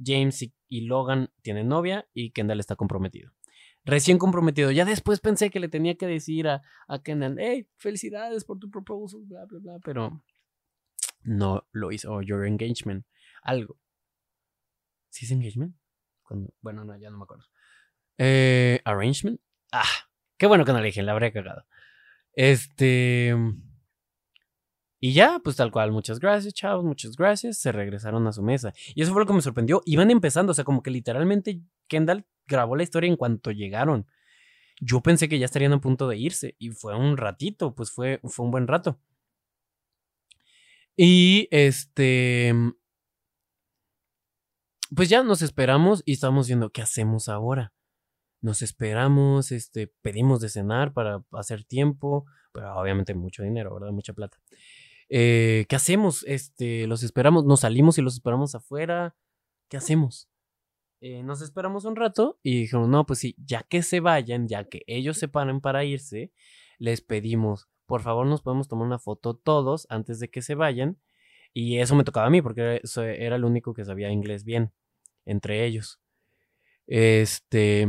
James y, Logan tienen novia y Kendall está comprometido. Recién comprometido. Ya después pensé que le tenía que decir a, a Kendall, hey, felicidades por tu proposal, bla, bla, bla, pero no lo hizo. O your engagement, algo. ¿Sí es engagement? bueno, no, ya no me acuerdo. Eh, arrangement. Ah, qué bueno que no le dije, la habría cagado. Este. Y ya, pues tal cual, muchas gracias, chavos, muchas gracias. Se regresaron a su mesa. Y eso fue lo que me sorprendió. Iban empezando, o sea, como que literalmente Kendall grabó la historia en cuanto llegaron. Yo pensé que ya estarían a punto de irse. Y fue un ratito, pues fue, fue un buen rato. Y este pues ya nos esperamos y estamos viendo qué hacemos ahora. Nos esperamos, este, pedimos de cenar para hacer tiempo, pero obviamente mucho dinero, ¿verdad? Mucha plata. Eh, ¿Qué hacemos? Este, los esperamos, nos salimos y los esperamos afuera. ¿Qué hacemos? Eh, nos esperamos un rato y dijeron, no, pues sí, ya que se vayan, ya que ellos se paren para irse, les pedimos, por favor nos podemos tomar una foto todos antes de que se vayan y eso me tocaba a mí porque era el único que sabía inglés bien entre ellos. Este,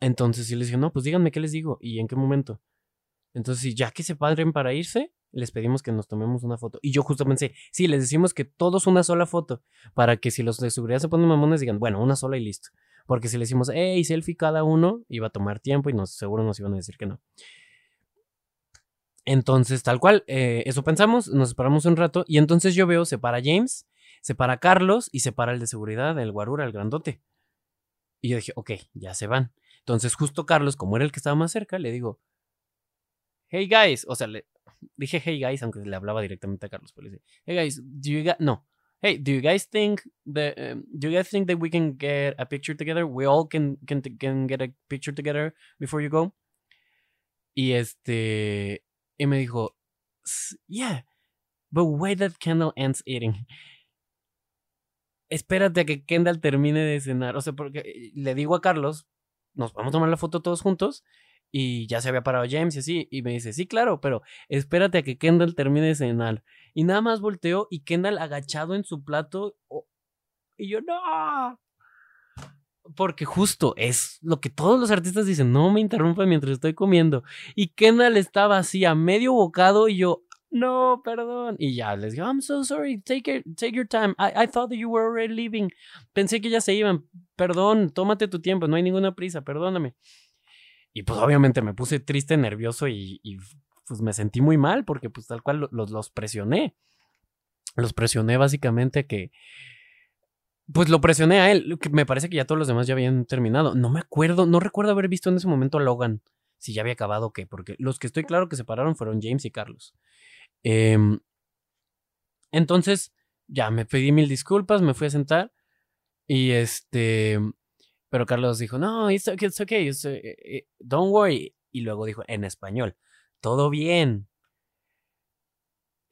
entonces sí les dije, no, pues díganme qué les digo y en qué momento. Entonces, ya que se padren para irse, les pedimos que nos tomemos una foto. Y yo justo pensé, sí, les decimos que todos una sola foto, para que si los de seguridad se ponen mamones, digan, bueno, una sola y listo. Porque si le decimos, hey, selfie cada uno, iba a tomar tiempo y nos, seguro nos iban a decir que no. Entonces, tal cual, eh, eso pensamos, nos separamos un rato y entonces yo veo, se para James, se para Carlos y se para el de seguridad, el guarura, el grandote. Y yo dije, ok, ya se van. Entonces justo Carlos, como era el que estaba más cerca, le digo, hey guys, o sea, le dije hey guys, aunque le hablaba directamente a Carlos, pero le dije, hey guys, do you guys, no, hey, do you guys think that, um, do you guys think that we can get a picture together? We all can, can, can get a picture together before you go? Y este, y me dijo, yeah, but wait that Kendall ends eating. Espérate a que Kendall termine de cenar. O sea, porque le digo a Carlos, nos vamos a tomar la foto todos juntos. Y ya se había parado James y así. Y me dice, sí, claro, pero espérate a que Kendall termine de cenar. Y nada más volteó y Kendall agachado en su plato. y yo, no. Porque justo es lo que todos los artistas dicen, no me interrumpa mientras estoy comiendo. Y Kendall estaba así a medio bocado y yo, no, perdón. Y ya les digo, I'm so sorry, take, take your time. I, thought that you were already leaving. Pensé que ya se iban. Perdón, tómate tu tiempo, no hay ninguna prisa, perdóname. Y pues obviamente me puse triste, nervioso y, pues me sentí muy mal porque pues tal cual los, los presioné. Los presioné básicamente que, pues lo presioné a él. Me parece que ya todos los demás ya habían terminado. No me acuerdo, no recuerdo haber visto en ese momento a Logan. Si ya había acabado o qué, porque los que estoy claro que se pararon fueron James y Carlos. Em, entonces, ya me pedí mil disculpas, me fui a sentar. Y este. Pero Carlos dijo: No, it's okay, it's okay, eh, eh, don't worry. Y luego dijo en español: Todo bien.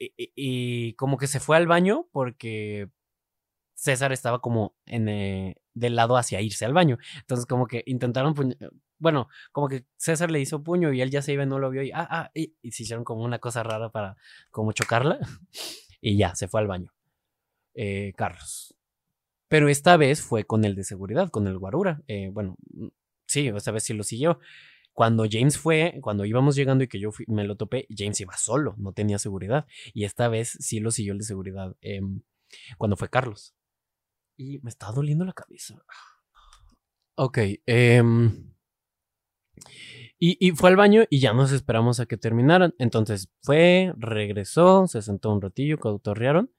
Y, como que se fue al baño porque César estaba como en eh, del lado hacia irse al baño. Entonces, como que intentaron, bueno, como que César le hizo puño y él ya se iba y no lo vio y, ah, ah, y, se hicieron como una cosa rara para como chocarla. Y ya, se fue al baño. Eh, Carlos. Pero esta vez fue con el de seguridad, con el guarura. Eh, bueno, mm, sí, esta vez sí lo siguió. Cuando James fue, cuando íbamos llegando y que yo me lo topé, James iba solo, no tenía seguridad. Y esta vez sí lo siguió el de seguridad em, cuando fue Carlos. Y me está doliendo la cabeza. Ok. Em, y, fue al baño y ya nos esperamos a que terminaran. Entonces fue, regresó, se sentó un ratillo, cotorrearon.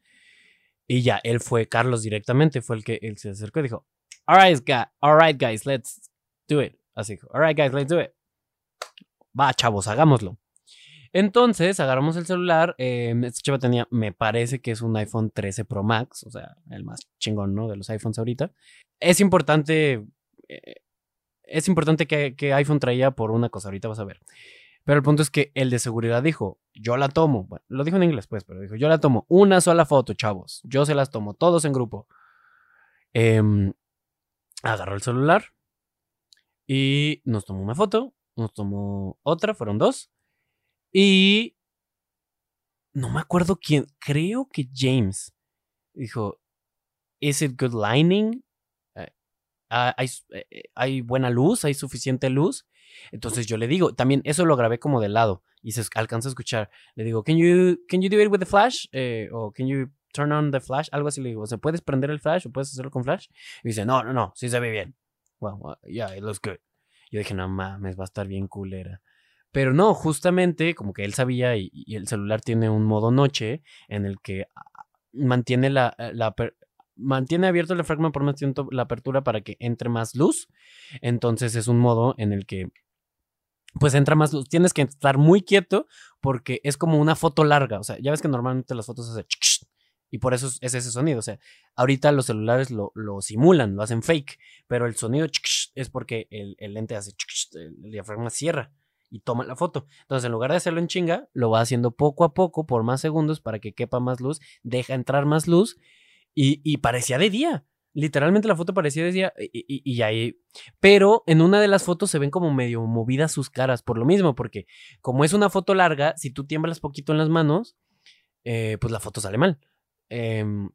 Y ya, él fue Carlos directamente, fue el que él se acercó y dijo, alright, right, guys, let's do it. Así dijo, alright, guys, let's do it. Va, chavos, hagámoslo. Entonces agarramos el celular. Este chavo tenía, me parece que es un iPhone 13 Pro Max, o sea, el más chingón, ¿no? De los iPhones ahorita. Es importante eh, es importante que, iPhone traía por una cosa, ahorita vas a ver. Pero el punto es que el de seguridad dijo, yo la tomo. Lo dijo en inglés, pues, pero dijo, yo la tomo. Una sola foto, chavos. Yo se las tomo, todos en grupo. Em, agarró el celular y nos tomó una foto, nos tomó otra, fueron dos. Y no me acuerdo quién, creo que James dijo, ¿Is it good lining? Ah, hay, eh, eh, hay, buena luz, hay suficiente luz. Entonces yo le digo, también eso lo grabé como de lado y se alcanza a escuchar. Le digo, can you, can you do it with the flash? Eh, o can you turn on the flash? Algo así le digo, ¿se puedes prender el flash o puedes hacerlo con flash? Y dice, no, no, no, sí se ve bien. Well, yeah, it looks good. Yo dije, no mames, va a estar bien culera. Pero no, justamente como que él sabía y, el celular tiene un modo noche en el que ah, mantiene la, la, mantiene abierto el diafragma por más tiempo la apertura para que entre más luz. Entonces es un modo en el que pues entra más luz. Tienes que estar muy quieto porque es como una foto larga. O sea, ya ves que normalmente las fotos hacen y por eso es ese sonido. O sea, ahorita los celulares lo, simulan, lo hacen fake, pero el sonido es porque el, lente hace el diafragma cierra y toma la foto. Entonces, en lugar de hacerlo en chinga, lo va haciendo poco a poco por más segundos para que quepa más luz, deja entrar más luz y, parecía de día. Literalmente la foto parecía de día y, ahí. Pero en una de las fotos se ven como medio movidas sus caras por lo mismo, porque como es una foto larga, si tú tiemblas poquito en las manos, eh, pues la foto sale mal. Em,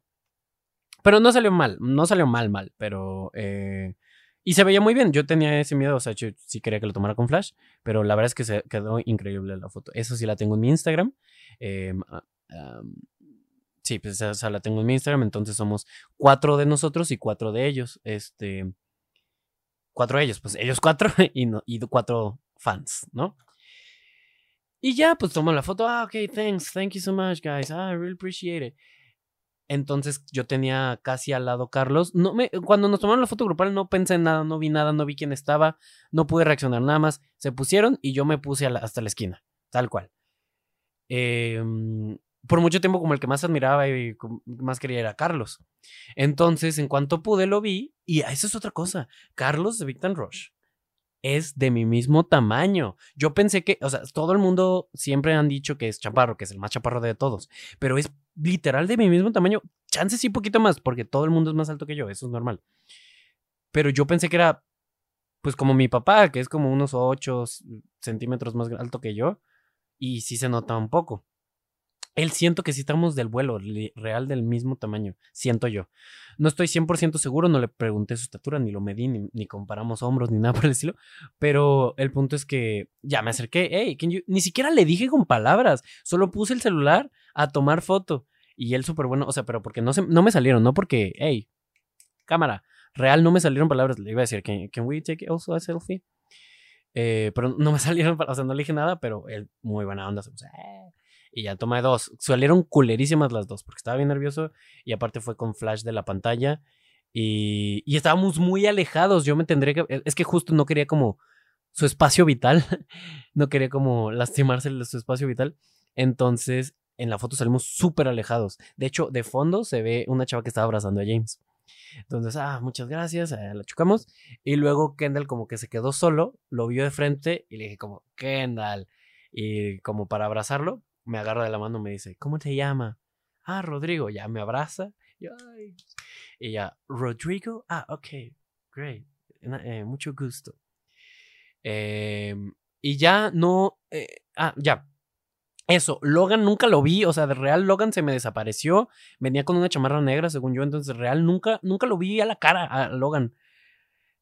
pero no salió mal, no salió mal, mal, pero... Eh, y se veía muy bien. Yo tenía ese miedo, o sea, yo sí quería que lo tomara con flash, pero la verdad es que se quedó increíble la foto. Eso sí la tengo en mi Instagram. Em, Sí, pues esa la tengo en mi Instagram, entonces somos cuatro de nosotros y cuatro de ellos. Este. Cuatro de ellos, pues ellos cuatro y, no, y cuatro fans, ¿no? Y ya, pues tomo la foto. Ah, ok, thanks, thank you so much, guys. Ah, I really appreciate it. Entonces yo tenía casi al lado Carlos. No me, cuando nos tomaron la foto grupal no pensé en nada, no vi nada, no vi quién estaba, no pude reaccionar nada más. Se pusieron y yo me puse hasta la esquina, tal cual. Eh, por mucho tiempo como el que más admiraba y más quería era Carlos. Entonces, en cuanto pude, lo vi. Y eso es otra cosa. Carlos de Victor Rush es de mi mismo tamaño. Yo pensé que, o sea, todo el mundo siempre han dicho que es chaparro, que es el más chaparro de todos. Pero es literal de mi mismo tamaño. Chances sí, poquito más, porque todo el mundo es más alto que yo. Eso es normal. Pero yo pensé que era, pues, como mi papá, que es como unos 8 centímetros más alto que yo. Y sí se nota un poco. Él siento que sí estamos del vuelo, real del mismo tamaño, siento yo. No estoy 100% seguro, no le pregunté su estatura, ni lo medí, ni, comparamos hombros, ni nada por el estilo. Pero el punto es que ya me acerqué, hey, ni siquiera le dije con palabras, solo puse el celular a tomar foto. Y él súper bueno, o sea, pero porque no, se, no me salieron, no porque, hey, cámara, real no me salieron palabras. Le iba a decir, can, can we take also a selfie? Eh, pero no me salieron, o sea, no le dije nada, pero él muy buena onda, se puso, eh y ya tomé dos. Salieron culerísimas las dos porque estaba bien nervioso y aparte fue con flash de la pantalla y, y estábamos muy alejados. Yo me tendría que... Es que justo no quería como su espacio vital, no quería como lastimarse su espacio vital. Entonces en la foto salimos súper alejados. De hecho, de fondo se ve una chava que estaba abrazando a James. Entonces, ah, muchas gracias, eh, la chocamos. Y luego Kendall como que se quedó solo, lo vio de frente y le dije como, Kendall. Y como para abrazarlo, me agarra de la mano y me dice, ¿cómo te llama? Ah, Rodrigo, ya me abraza. Y, ya, Rodrigo, ah, ok, great, eh, mucho gusto. Em, y ya no, eh, ah, ya. Eso, Logan nunca lo vi, o sea, de real Logan se me desapareció, venía con una chamarra negra, según yo, entonces real nunca, nunca lo vi a la cara a Logan.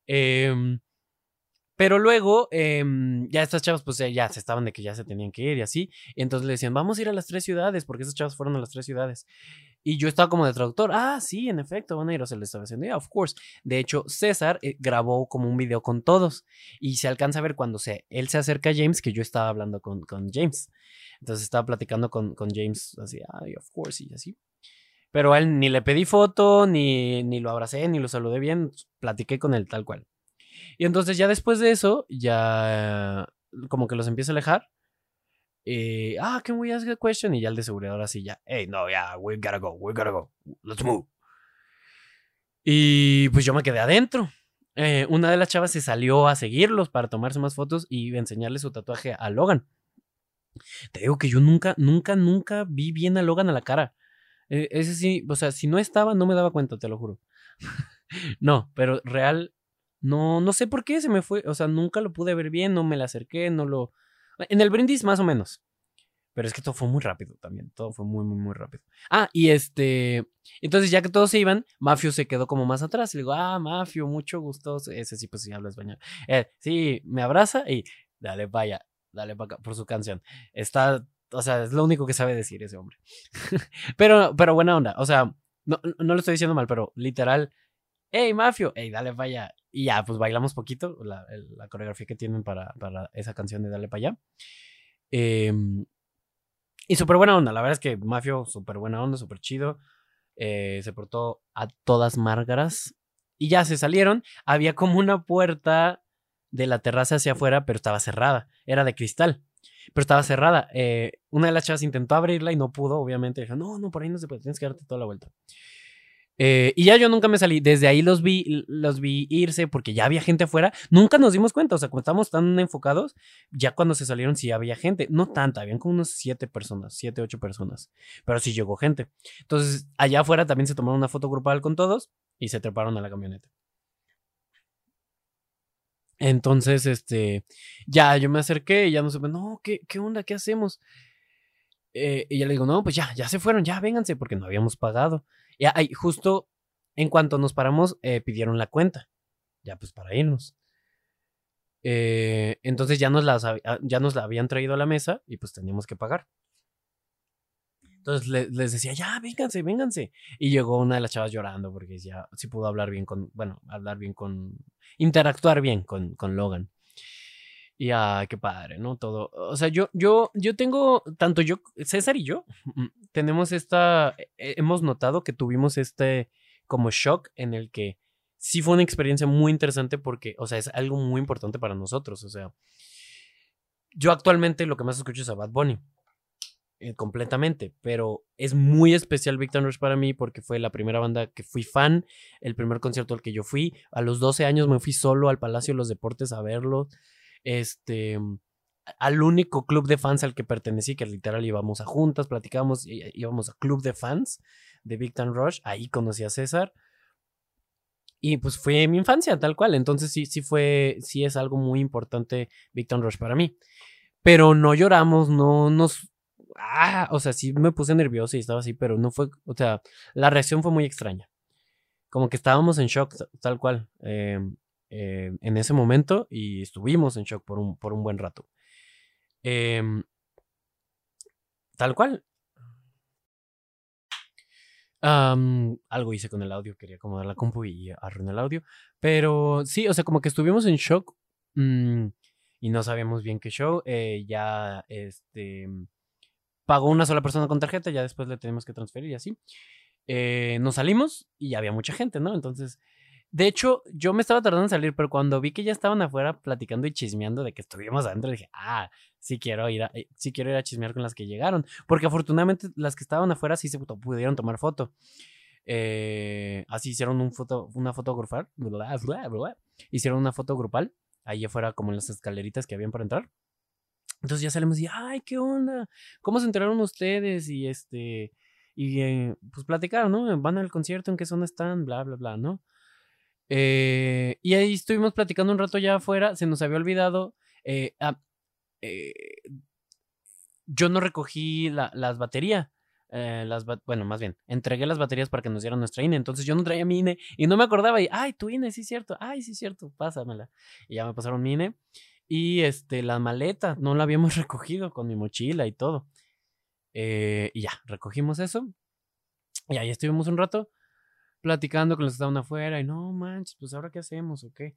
Em, pero luego, em, ya estas chavas, pues ya se estaban de que ya se tenían que ir y así. Entonces le decían, vamos a ir a las tres ciudades, porque esas chavas fueron a las tres ciudades. Y yo estaba como de traductor, ah, sí, en efecto, van a ir, sea, le estaba diciendo, yeah, of course. De hecho, César eh, grabó como un video con todos y se alcanza a ver cuando se, él se acerca a James que yo estaba hablando con, con James. Entonces estaba platicando con, con James así, ah, of course, y así. Pero a él ni le pedí foto, ni, ni lo abracé, ni lo saludé bien, platiqué con él tal cual. Y entonces ya después de eso, ya como que los empieza a alejar. Y, ah, can we ask a question? Y ya el de seguridad ahora sí ya, hey, no, ya, we gotta go, we gotta go, let's move. Y pues yo me quedé adentro. Eh, una de las chavas se salió a seguirlos para tomarse más fotos y enseñarle su tatuaje a Logan. Te digo que yo nunca, nunca, nunca vi bien a Logan a la cara. E, ese sí, o sea, si no estaba, no me daba cuenta, te lo juro. no, pero real, no, no sé por qué se me fue, o sea, nunca lo pude ver bien, no me le acerqué, no lo... En el brindis más o menos. Pero es que todo fue muy rápido también, todo fue muy, muy, muy rápido. Ah, y este, entonces ya que todos se iban, Mafio se quedó como más atrás. Le digo, ah, Mafio, mucho gusto. Ese sí, pues sí habla español. Eh, sí, me abraza y dale, vaya, dale para por su canción. Está, o sea, es lo único que sabe decir ese hombre. pero, pero buena onda, o sea, no, no lo estoy diciendo mal, pero literal, hey, Mafio, hey, dale vaya. Y ya, pues bailamos poquito, la, la coreografía que tienen para, para, esa canción de Dale para allá. Em, y súper buena onda, la verdad es que Mafio, súper buena onda, súper chido. Eh, se portó a todas márgaras. Y ya se salieron. Había como una puerta de la terraza hacia afuera, pero estaba cerrada. Era de cristal, pero estaba cerrada. Eh, una de las chavas intentó abrirla y no pudo, obviamente. Dijo, no, no, por ahí no se puede, tienes que darte toda la vuelta. Eh, y ya yo nunca me salí. Desde ahí los vi, los vi irse porque ya había gente afuera. Nunca nos dimos cuenta. O sea, como estábamos tan enfocados, ya cuando se salieron sí había gente. No tanta, habían como unos siete personas, siete, ocho personas. Pero sí llegó gente. Entonces, allá afuera también se tomaron una foto grupal con todos y se treparon a la camioneta. Entonces, este, ya yo me acerqué y ya no supe, no, ¿qué, qué onda? ¿Qué hacemos? Eh, y ya le digo, no, pues ya, ya se fueron, ya vénganse, porque no habíamos pagado. Y ahí, justo en cuanto nos paramos, eh, pidieron la cuenta. Ya pues para irnos. Eh, entonces ya nos, las, ah, ya nos la habían traído a la mesa y pues teníamos que pagar. Entonces les decía, ya, vénganse, vénganse. Y llegó una de las chavas llorando porque ya sí pudo hablar bien con, bueno, hablar bien con, interactuar bien con, con Logan. Y ah, qué padre, ¿no? Todo. O sea, yo, yo, yo tengo, tanto yo, César y yo, mm, tenemos esta, eh, hemos notado que tuvimos este como shock en el que sí fue una experiencia muy interesante porque, o sea, es algo muy importante para nosotros. O sea, yo actualmente lo que más escucho es a Bad Bunny. Eh, completamente, pero es muy especial Victor Rush para mí porque fue la primera banda que fui fan, el primer concierto al que yo fui. A los 12 años me fui solo al Palacio de los Deportes a verlo este, al único club de fans al que pertenecí, que literal íbamos a juntas, platicábamos, íbamos a club de fans de Big Rush, ahí conocí a César. Y pues fue mi infancia, tal cual. Entonces sí, sí fue, sí es algo muy importante Big Rush para mí. Pero no lloramos, no nos... Ah, o sea, sí me puse nervioso y estaba así, pero no fue, o sea, la reacción fue muy extraña. Como que estábamos en shock, tal cual. Eh, eh, en ese momento y estuvimos en shock por un, por un buen rato. Em, tal cual. algo hice con el audio, quería acomodar la compu y arruiné el audio. Pero sí, o sea, como que estuvimos en shock mm, y no sabíamos bien qué show. Eh, ya este pagó una sola persona con tarjeta, ya después le tenemos que transferir y así. Eh, nos salimos y ya había mucha gente, ¿no? Entonces de hecho, yo me estaba tardando en salir, pero cuando vi que ya estaban afuera platicando y chismeando de que estuvimos adentro, dije, ah, sí quiero ir a, eh, sí quiero ir a chismear con las que llegaron. Porque afortunadamente las que estaban afuera sí se pudieron tomar foto. Eh, así hicieron un foto, una foto grupal. Hicieron una foto grupal. Ahí afuera, como en las escaleritas que habían para entrar. Entonces ya salimos y, ay, ¿qué onda? ¿Cómo se enteraron ustedes? Y este, y eh, pues platicaron, ¿no? Van al concierto, ¿en qué zona están? Bla, bla, bla, ¿no? Eh, y ahí estuvimos platicando un rato ya afuera, se nos había olvidado. Eh, ah, eh, yo no recogí las baterías. Eh, las bueno, más bien, entregué las baterías para que nos dieran nuestra INE. Entonces yo no traía mi INE y no me acordaba. Y, ay, tu INE, sí cierto. Ay, sí cierto, pásamela. Y ya me pasaron mi INE. Y este, la maleta, no la habíamos recogido con mi mochila y todo. Eh, y ya, recogimos eso. Y ahí estuvimos un rato platicando con los que estaban afuera. Y no manches, pues ahora qué hacemos o qué.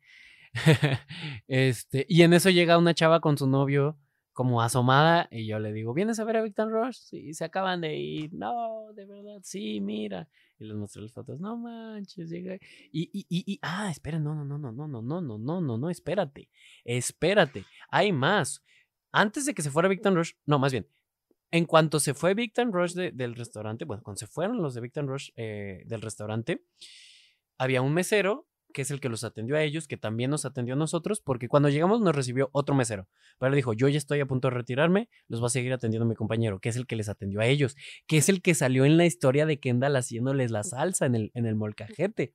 este, y en eso llega una chava con su novio como asomada y yo le digo, ¿vienes a ver a Victor Rush? Sí, se acaban de ir. No, de verdad, sí, mira. Y les mostré las fotos, no manches, llega. Y, y, y, y, ah, espera, no, no, no, no, no, no, no, no, no, no, no, espérate, espérate, hay más. Antes de que se fuera Victor Rush, no, más bien, en cuanto se fue Victor Rush del restaurante, bueno, cuando se fueron los de Victor Rush eh, del restaurante, había un mesero que es el que los atendió a ellos, que también nos atendió a nosotros, porque cuando llegamos nos recibió otro mesero. Pero él dijo, yo ya estoy a punto de retirarme, los va a seguir atendiendo mi compañero, que es el que les atendió a ellos, que es el que salió en la historia de Kendall haciéndoles la salsa en el, en el molcajete.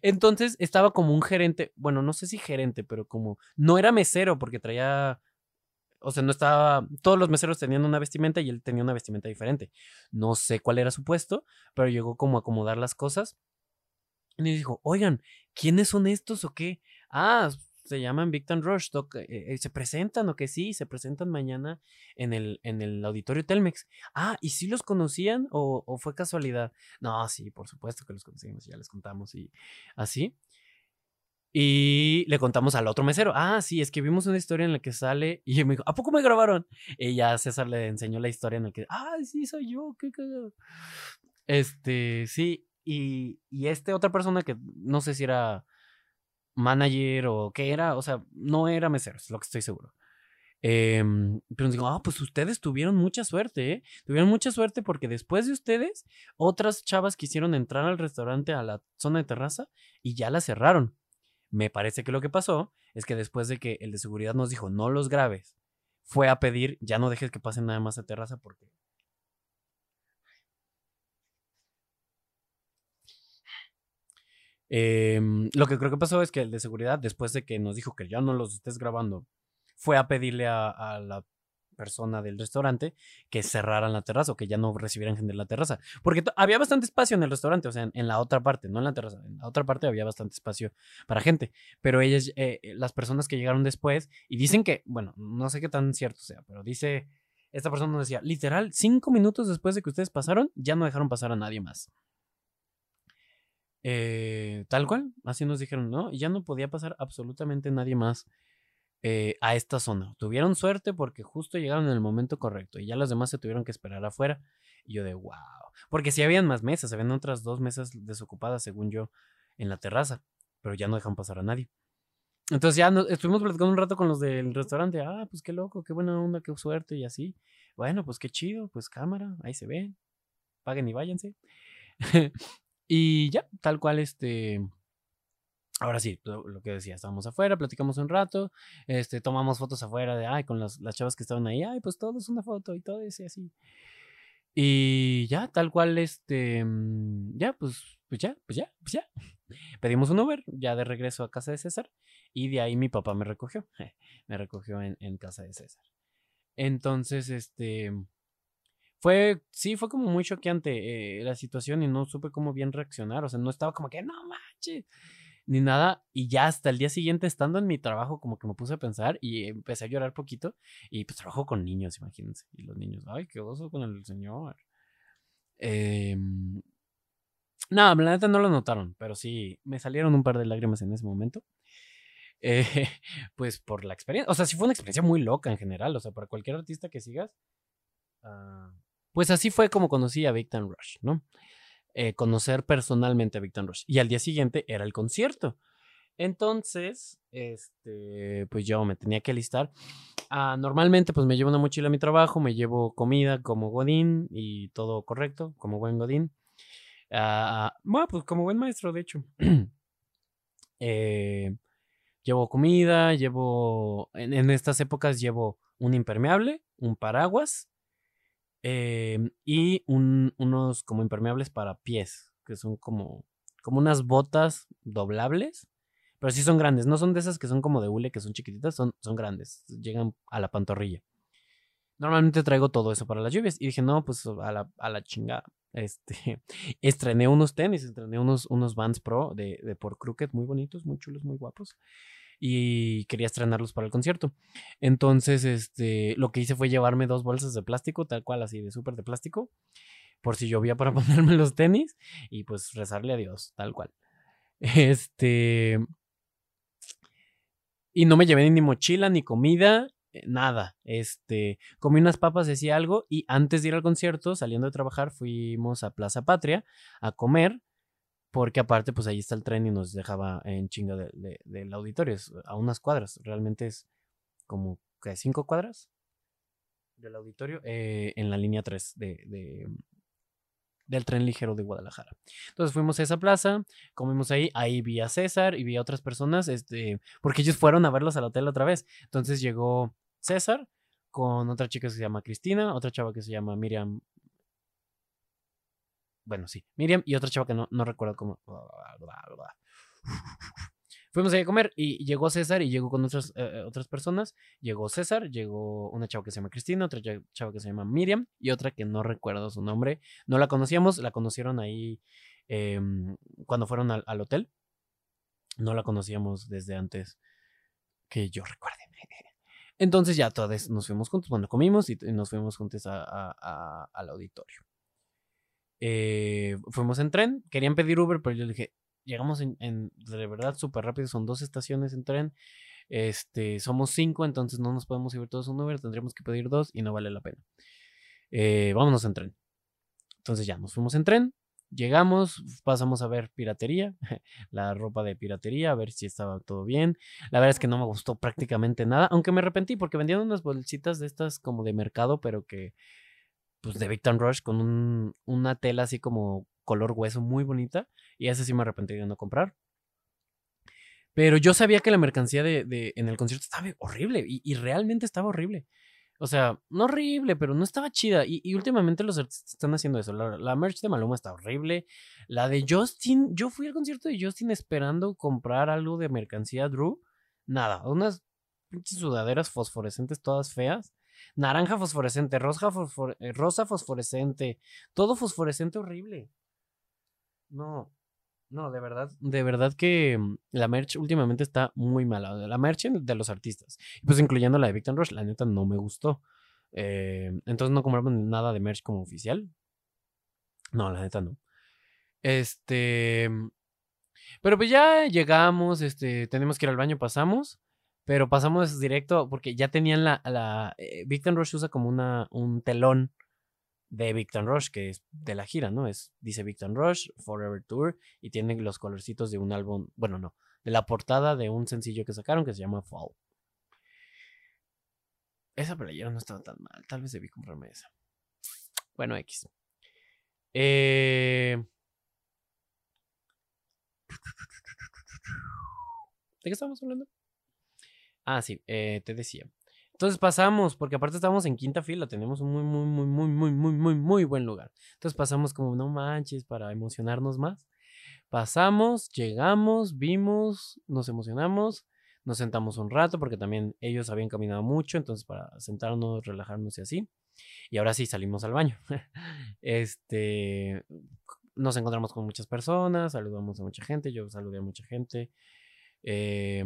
Entonces estaba como un gerente, bueno, no sé si gerente, pero como no era mesero porque traía o sea, no estaba. Todos los meseros tenían una vestimenta y él tenía una vestimenta diferente. No sé cuál era su puesto, pero llegó como a acomodar las cosas. Y dijo, oigan, ¿quiénes son estos o qué? Ah, se llaman Victor Rush, eh, eh, se presentan o que sí, se presentan mañana en el, en el auditorio Telmex. Ah, ¿y si los conocían o, o, fue casualidad? No, sí, por supuesto que los conocimos, ya les contamos y así. Y le contamos al otro mesero, ah, sí, es que vimos una historia en la que sale y me dijo, ¿a poco me grabaron? Y ya César le enseñó la historia en la que, ah, sí, soy yo, qué cagado. Este, sí, y, y este otra persona que no sé si era manager o qué era, o sea, no era mesero, es lo que estoy seguro. Em, pero nos digo, ah, pues ustedes tuvieron mucha suerte, ¿eh? Tuvieron mucha suerte porque después de ustedes, otras chavas quisieron entrar al restaurante a la zona de terraza y ya la cerraron. Me parece que lo que pasó es que después de que el de seguridad nos dijo, no los grabes, fue a pedir, ya no dejes que pasen nada más a terraza porque Em, lo que creo que pasó es que el de seguridad, después de que nos dijo que ya no los estés grabando, fue a pedirle a, la persona del restaurante que cerraran la terraza o que ya no recibieran gente en la terraza. Porque había bastante espacio en el restaurante, o sea, en, la otra parte, no en la terraza, en la otra parte había bastante espacio para gente. Pero ellas, eh, eh, las personas que llegaron después, y dicen que, bueno, no sé qué tan cierto sea, pero dice, esta persona nos decía, literal, cinco minutos después de que ustedes pasaron, ya no dejaron pasar a nadie más. Eh, tal cual, así nos dijeron, ¿no? Y ya no podía pasar absolutamente nadie más eh, a esta zona. Tuvieron suerte porque justo llegaron en el momento correcto y ya los demás se tuvieron que esperar afuera. Y yo de wow. Porque si habían más mesas, habían otras dos mesas desocupadas, según yo, en la terraza, pero ya no dejan pasar a nadie. Entonces ya estuvimos platicando un rato con los del restaurante. Ah, pues qué loco, qué buena onda, qué suerte y así. Bueno, pues qué chido, pues cámara, ahí se ven. Paguen y váyanse. Y ya, tal cual, este. Ahora sí, lo, que decía, estábamos afuera, platicamos un rato, este, tomamos fotos afuera de, ay, con las, las chavas que estaban ahí, ay, pues todo es una foto y todo ese así. Y ya, tal cual, este, mm, ya, pues, pues ya, pues ya, pues ya. Pedimos un Uber, ya de regreso a casa de César, y de ahí mi papá me recogió, me recogió en, en casa de César. Entonces, este, fue, sí, fue como muy choqueante eh, la situación y no supe cómo bien reaccionar. O sea, no estaba como que, no manches, ni nada. Y ya hasta el día siguiente, estando en mi trabajo, como que me puse a pensar y empecé a llorar poquito. Y pues trabajo con niños, imagínense. Y los niños, ay, qué oso con el señor. Eh, no, la neta no lo notaron, pero sí, me salieron un par de lágrimas en ese momento. Eh, pues por la experiencia. O sea, sí fue una experiencia muy loca en general. O sea, para cualquier artista que sigas. Uh, pues así fue como conocí a Victor Rush, ¿no? Eh, conocer personalmente a Victor Rush. Y al día siguiente era el concierto. Entonces, este, pues yo me tenía que alistar. Ah, normalmente, pues me llevo una mochila a mi trabajo, me llevo comida como Godín y todo correcto, como buen Godín. Ah, bueno, pues como buen maestro, de hecho. Eh, llevo comida, llevo, en, estas épocas llevo un impermeable, un paraguas Em, y unos como impermeables para pies, que son como, como unas botas doblables, pero sí son grandes, no son de esas que son como de hule, que son chiquititas, son, son grandes, llegan a la pantorrilla. Normalmente traigo todo eso para las lluvias. Y dije, no, pues a la, a la chingada. Este, estrené unos tenis, estrené unos, unos Vans Pro de, de por Crooked, muy bonitos, muy chulos, muy guapos. Y quería estrenarlos para el concierto. Entonces, este, lo que hice fue llevarme dos bolsas de plástico, tal cual, así de súper de plástico, por si llovía para ponerme los tenis y pues rezarle a Dios, tal cual. Este. Y no me llevé ni mochila, ni comida, eh, nada. Este, comí unas papas, decía algo, y antes de ir al concierto, saliendo de trabajar, fuimos a Plaza Patria a comer, porque aparte, pues ahí está el tren y nos dejaba en chinga del auditorio, a unas cuadras, realmente es como que cinco cuadras del auditorio eh, en la línea 3 de, del tren ligero de Guadalajara. Entonces fuimos a esa plaza, comimos ahí, ahí vi a César y vi a otras personas, este, porque ellos fueron a verlos al hotel otra vez. Entonces llegó César con otra chica que se llama Cristina, otra chava que se llama Miriam. Bueno, sí, Miriam y otra chava que no, no recuerdo cómo. Fuimos a comer y llegó César y llegó con otras, eh, eh, otras personas. Llegó César, llegó una chava que se llama Cristina, otra chava que se llama Miriam y otra que no recuerdo su nombre. No la conocíamos, la conocieron ahí em, cuando fueron al, al, hotel. No la conocíamos desde antes que yo recuerde. Entonces ya todos nos fuimos juntos, bueno, comimos y, nos fuimos juntos al auditorio. Eh, fuimos en tren, querían pedir Uber, pero yo dije, llegamos en, de verdad súper rápido, son dos estaciones en tren, este, somos cinco, entonces no nos podemos ir todos en Uber, tendríamos que pedir dos y no vale la pena. Eh, vámonos en tren. Entonces ya nos fuimos en tren, Llegamos, pasamos a ver piratería, la ropa de piratería, a ver si estaba todo bien. La verdad es que no me gustó prácticamente nada, aunque me arrepentí porque vendían unas bolsitas de estas como de mercado, pero que, pues de Victor Rush con un, una tela así como color hueso muy bonita. Y ese sí me arrepentí de no comprar. Pero yo sabía que la mercancía de, de en el concierto estaba horrible y, y realmente estaba horrible. O sea, no horrible, pero no estaba chida. Y, últimamente los artistas están haciendo eso. La, merch de Maluma está horrible. La de Justin, yo fui al concierto de Justin esperando comprar algo de mercancía Drew. Nada, unas sudaderas fosforescentes todas feas. Naranja fosforescente, rosa, eh, rosa fosforescente. Todo fosforescente horrible. No, no, de verdad, de verdad que mm, la merch últimamente está muy mala. La merch de los artistas. Pues incluyendo la de Victor Rush, la neta no me gustó. Eh, entonces no compramos nada de merch como oficial. No, la neta no. Este. Mm, pero pues ya llegamos, este, tenemos que ir al baño, pasamos. Pero pasamos directo porque ya tenían la. la eh, Victor Rush usa como una, un telón de Victor Rush, que es de la gira, ¿no? Es, dice Victor Rush, Forever Tour, y tiene los colorcitos de un álbum, bueno, no, de la portada de un sencillo que sacaron que se llama Fall. Esa playera no estaba tan mal, tal vez debí comprarme esa. Bueno, X. Eh... ¿De qué estamos hablando? Ah, sí, eh, te decía. Entonces pasamos, porque aparte estábamos en quinta fila, tenemos un muy, muy, muy, muy, muy, muy, muy, muy buen lugar. Entonces pasamos como, no manches, para emocionarnos más. Pasamos, llegamos, vimos, nos emocionamos, nos sentamos un rato, porque también ellos habían caminado mucho, entonces para sentarnos, relajarnos y así. Y ahora sí salimos al baño. este, nos encontramos con muchas personas, saludamos a mucha gente, yo saludé a mucha gente. Eh,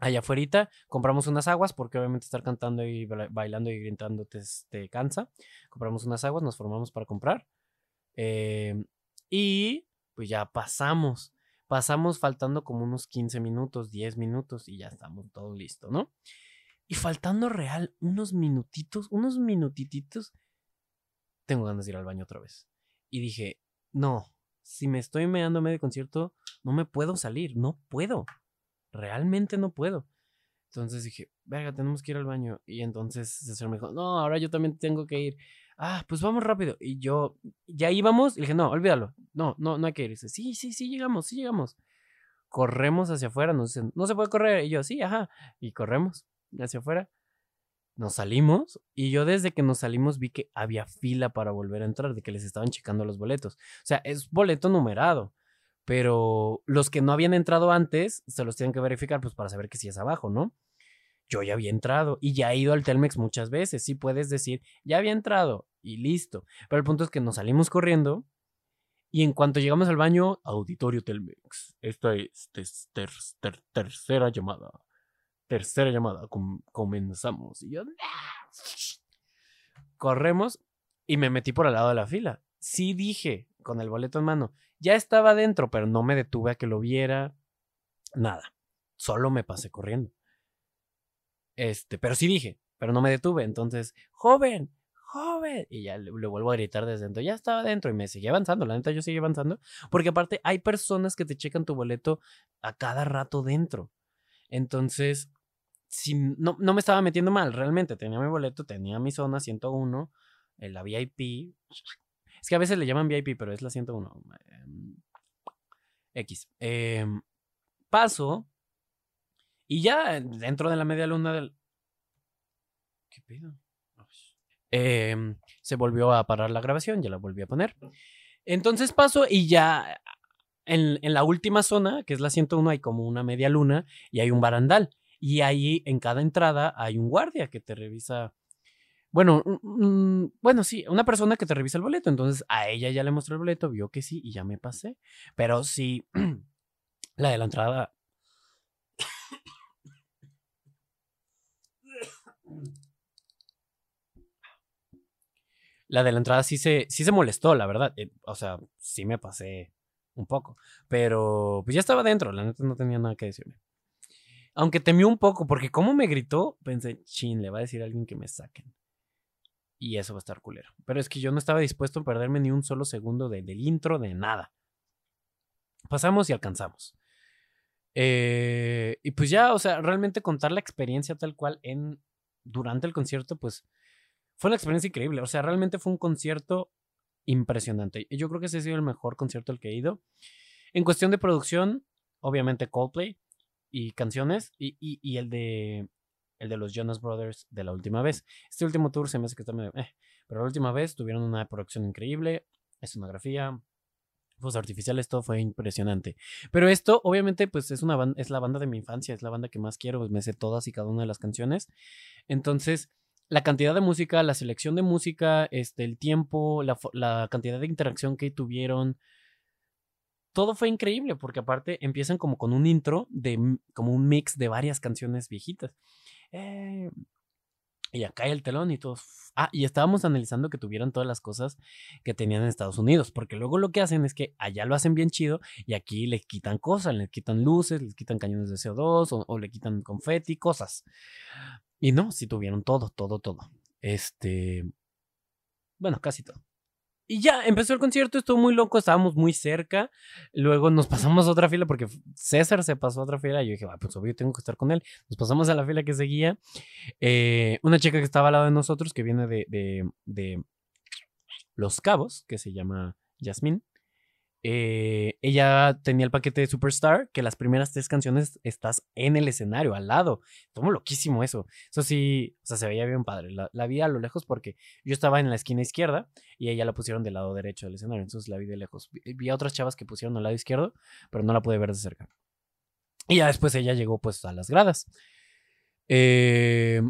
allá afuera compramos unas aguas porque obviamente estar cantando y bailando y gritando te, cansa. Compramos unas aguas, nos formamos para comprar. Em, y pues ya pasamos. Pasamos faltando como unos 15 minutos, 10 minutos y ya estamos todo listo, ¿no? Y faltando real unos minutitos, unos minutititos, tengo ganas de ir al baño otra vez. Y dije, no, si me estoy meando a medio concierto, no me puedo salir, no puedo realmente no puedo. Entonces dije, venga, tenemos que ir al baño. Y entonces César me dijo, no, ahora yo también tengo que ir. Ah, pues vamos rápido. Y yo, ya íbamos. Y dije, no, olvídalo. No, no, no hay que ir. dice, sí, sí, sí, llegamos, sí, llegamos. Corremos hacia afuera. Nos dicen, no se puede correr. Y yo, sí, ajá. Y corremos hacia afuera. Nos salimos. Y yo desde que nos salimos vi que había fila para volver a entrar, de que les estaban checando los boletos. O sea, es boleto numerado pero los que no habían entrado antes se los tienen que verificar pues para saber que sí es abajo, ¿no? yo ya había entrado y ya he ido al Telmex muchas veces. Sí puedes decir, ya había entrado y listo. Pero el punto es que nos salimos corriendo y en cuanto llegamos al baño, auditorio Telmex. Esta es tercera llamada. Tercera llamada. comenzamos. Y yo, corremos y me metí por al lado de la fila. Sí dije, con el boleto en mano, ya estaba dentro, pero no me detuve a que lo viera. Nada. Solo me pasé corriendo. Este, pero sí dije, pero no me detuve. Entonces, joven, joven. Y ya le, vuelvo a gritar desde dentro. Ya estaba dentro y me seguía avanzando. La neta, yo seguí avanzando. Porque aparte, hay personas que te checan tu boleto a cada rato dentro. Entonces, si no, no me estaba metiendo mal, realmente. Tenía mi boleto, tenía mi zona 101, la VIP. Es que a veces le llaman VIP, pero es la 101. Em, X. Em, paso y ya dentro de la media luna del... ¿Qué pedo? Em, se volvió a parar la grabación, ya la volví a poner. Entonces paso y ya en, en, la última zona, que es la 101, hay como una media luna y hay un barandal. Y ahí en cada entrada hay un guardia que te revisa. Bueno, bueno, sí, una persona que te revisa el boleto. Entonces a ella ya le mostré el boleto, vio que sí y ya me pasé. Pero sí, la de la entrada La de la entrada sí se, sí se molestó, la verdad. Eh, o sea, sí me pasé un poco. Pero pues ya estaba dentro, la neta no tenía nada que decirme. Aunque temió un poco, porque como me gritó, pensé, chin, le va a decir a alguien que me saquen. Y eso va a estar culero. Pero es que yo no estaba dispuesto a perderme ni un solo segundo del intro, de nada. Pasamos y alcanzamos. Eh, y pues ya, o sea, realmente contar la experiencia tal cual en durante el concierto, pues fue una experiencia increíble. O sea, realmente fue un concierto impresionante. Yo creo que ese ha sido el mejor concierto al que he ido. En cuestión de producción, obviamente Coldplay y canciones y, y, el de el de los Jonas Brothers de la última vez. Este último tour se me hace que está medio... Eh, pero la última vez tuvieron una producción increíble, escenografía, fuegos artificiales, todo fue impresionante. Pero esto, obviamente, pues es, una es la banda de mi infancia, es la banda que más quiero, pues me sé todas y cada una de las canciones. Entonces, la cantidad de música, la selección de música, este, el tiempo, la, cantidad de interacción que tuvieron, todo fue increíble, porque aparte empiezan como con un intro de como un mix de varias canciones viejitas. Eh, y acá hay el telón y todos. Ah, y estábamos analizando que tuvieran todas las cosas que tenían en Estados Unidos, porque luego lo que hacen es que allá lo hacen bien chido y aquí le quitan cosas, le quitan luces, les quitan cañones de CO2 o, le quitan confeti, cosas. Y no, sí tuvieron todo, todo, todo. Este. Bueno, casi todo. Y ya, empezó el concierto, estuvo muy loco, estábamos muy cerca. Luego nos pasamos a otra fila porque César se pasó a otra fila. Y yo dije, pues obvio, tengo que estar con él. Nos pasamos a la fila que seguía. Eh, una chica que estaba al lado de nosotros, que viene de, de, de Los Cabos, que se llama Yasmín. Eh, ella tenía el paquete de Superstar, que las primeras tres canciones estás en el escenario, al lado. Tomo loquísimo eso. Eso sí, o sea, se veía bien padre. La, vi a lo lejos porque yo estaba en la esquina izquierda y ella la pusieron del lado derecho del escenario. Entonces la vi de lejos. Vi, a otras chavas que pusieron al lado izquierdo, pero no la pude ver de cerca. Y ya después ella llegó pues a las gradas. Eh,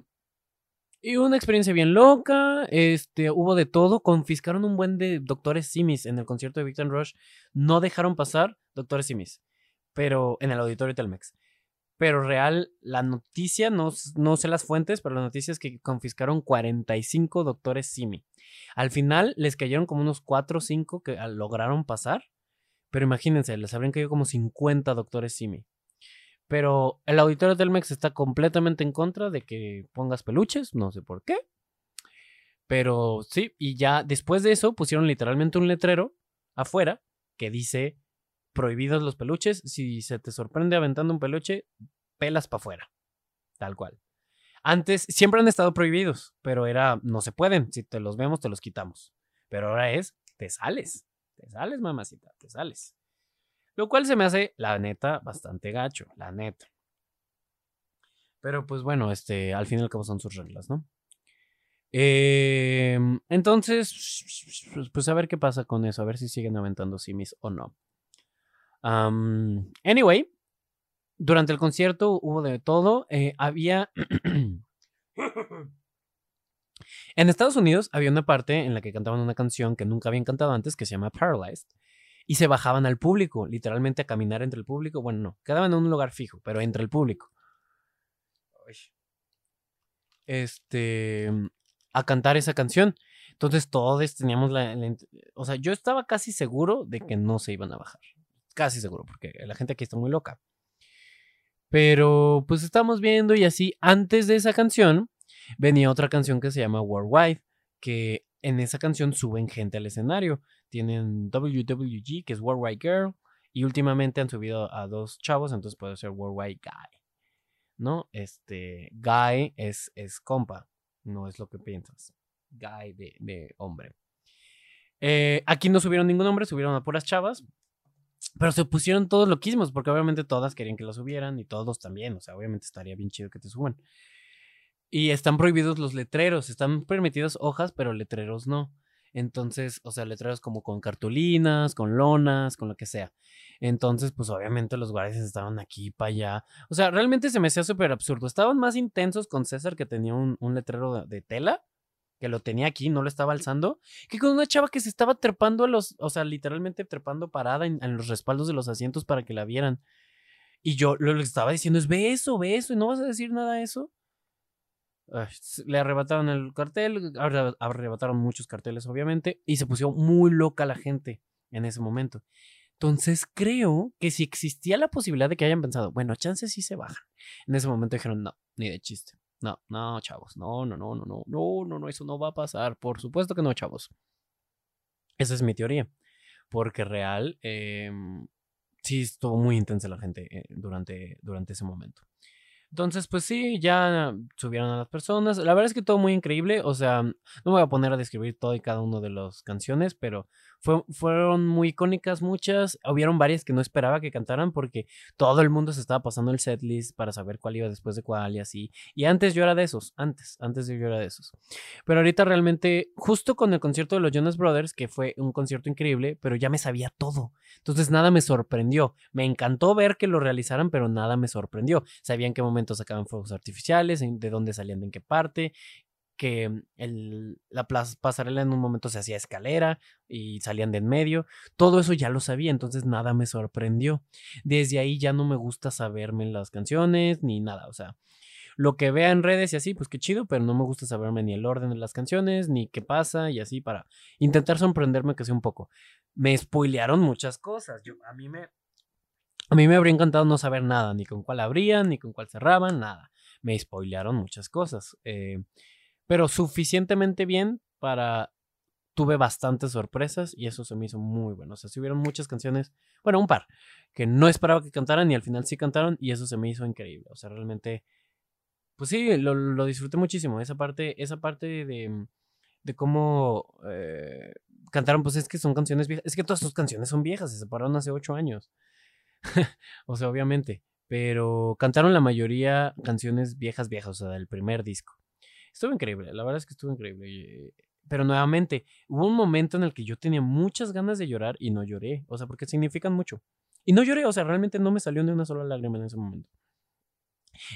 y una experiencia bien loca, este, hubo de todo, confiscaron un buen de doctores simis en el concierto de Victor Rush, no dejaron pasar doctores simis, pero en el auditorio Telmex. Pero real, la noticia, no, no sé las fuentes, pero la noticia es que confiscaron 45 doctores simi. Al final les cayeron como unos 4 o 5 que lograron pasar, pero imagínense, les habrían caído como 50 doctores simi. Pero el auditorio Telmex está completamente en contra de que pongas peluches, no sé por qué. Pero sí, y ya después de eso pusieron literalmente un letrero afuera que dice prohibidos los peluches. Si se te sorprende aventando un peluche, pelas para afuera. Tal cual. Antes siempre han estado prohibidos, pero era no se pueden. Si te los vemos, te los quitamos. Pero ahora es, te sales. Te sales, mamacita, te sales. Lo cual se me hace, la neta, bastante gacho, la neta. Pero pues bueno, este, al fin y al cabo son sus reglas, ¿no? Em, entonces, pues a ver qué pasa con eso, a ver si siguen aventando simis o no. anyway, durante el concierto hubo de todo. eh, había... en Estados Unidos había una parte en la que cantaban una canción que nunca habían cantado antes que se llama Paralyzed. Y se bajaban al público, literalmente a caminar entre el público. Bueno, no, quedaban en un lugar fijo, pero entre el público. Este, a cantar esa canción. Entonces todos teníamos la, la O sea, yo estaba casi seguro de que no se iban a bajar. Casi seguro, porque la gente aquí está muy loca. Pero pues estamos viendo y así, antes de esa canción, venía otra canción que se llama Worldwide, que en esa canción suben gente al escenario. Tienen WWG, que es Worldwide Girl, y últimamente han subido a dos chavos, entonces puede ser Worldwide Guy. ¿No? Este, Guy es, es compa, no es lo que piensas. Guy de, de hombre. Eh, aquí no subieron ningún hombre, subieron a puras chavas. Pero se pusieron todos loquísimos, porque obviamente todas querían que lo subieran y todos también. O sea, obviamente estaría bien chido que te suban. Y están prohibidos los letreros. Están permitidas hojas, pero letreros no. Entonces, o sea, letreros como con cartulinas, con lonas, con lo que sea. Entonces, pues obviamente los guardias estaban aquí para allá. O sea, realmente se me hacía súper absurdo. Estaban más intensos con César, que tenía un, un letrero de, de tela, que lo tenía aquí, no lo estaba alzando, que con una chava que se estaba trepando a los, o sea, literalmente trepando parada en, en los respaldos de los asientos para que la vieran. Y yo lo que estaba diciendo es, ve eso, ve eso, y no vas a decir nada de eso. S- le arrebataron el cartel, arre- arrebataron muchos carteles, obviamente, y se puso muy loca la gente en ese momento. Entonces creo que si existía la posibilidad de que hayan pensado, bueno, chances sí se bajan. En ese momento dijeron, no, ni de chiste. No, no, chavos, no, no, no, no, no, no, no, no, eso no va a pasar. Por supuesto que no, chavos. Esa es mi teoría. Porque real, em, sí estuvo muy intensa la gente eh, durante, durante ese momento. Entonces, pues sí, ya subieron a las personas. La verdad es que todo muy increíble. O sea, no me voy a poner a describir todo y cada uno de las canciones, pero fue- fueron muy icónicas muchas. Hubieron varias que no esperaba que cantaran porque todo el mundo se estaba pasando el setlist para saber cuál iba después de cuál y así. Y antes yo era de esos, antes, antes yo era de esos. Pero ahorita realmente, justo con el concierto de los Jonas Brothers, que fue un concierto increíble, pero ya me sabía todo. Entonces nada me sorprendió. Me encantó ver que lo realizaran, pero nada me sorprendió. Sabía en qué momento sacaban fuegos artificiales, de dónde salían, de en qué parte, que mm, el- la plaza- pasarela en un momento se hacía escalera y salían de en medio. Todo eso ya lo sabía, entonces nada me sorprendió. Desde ahí ya no me gusta saberme las canciones ni nada, o sea, lo que vea en redes y así, pues qué chido, pero no me gusta saberme ni el orden de las canciones, ni qué pasa y así para intentar sorprenderme que sea un poco. Me spoilearon muchas cosas. Yo, a mí me a mí me habría encantado no saber nada, ni con cuál abrían, ni con cuál cerraban, nada. Me spoilearon muchas cosas. eh, pero suficientemente bien para... Tuve bastantes sorpresas y eso se me hizo muy bueno. O sea, si hubieron muchas canciones, bueno, un par, que no esperaba que cantaran y al final sí cantaron y eso se me hizo increíble. O sea, realmente, pues sí, lo, disfruté muchísimo. Esa parte, esa parte de, de cómo eh, cantaron, pues es que son canciones viejas. Es que todas sus canciones son viejas, se separaron hace ocho años. o sea, obviamente. Pero cantaron la mayoría canciones viejas, viejas, o sea, del primer disco. Estuvo increíble, la verdad es que estuvo increíble. y- Pero nuevamente, hubo un momento en el que yo tenía muchas ganas de llorar y no lloré, o sea, porque significan mucho. Y no lloré, o sea, realmente no me salió ni una sola lágrima en ese momento.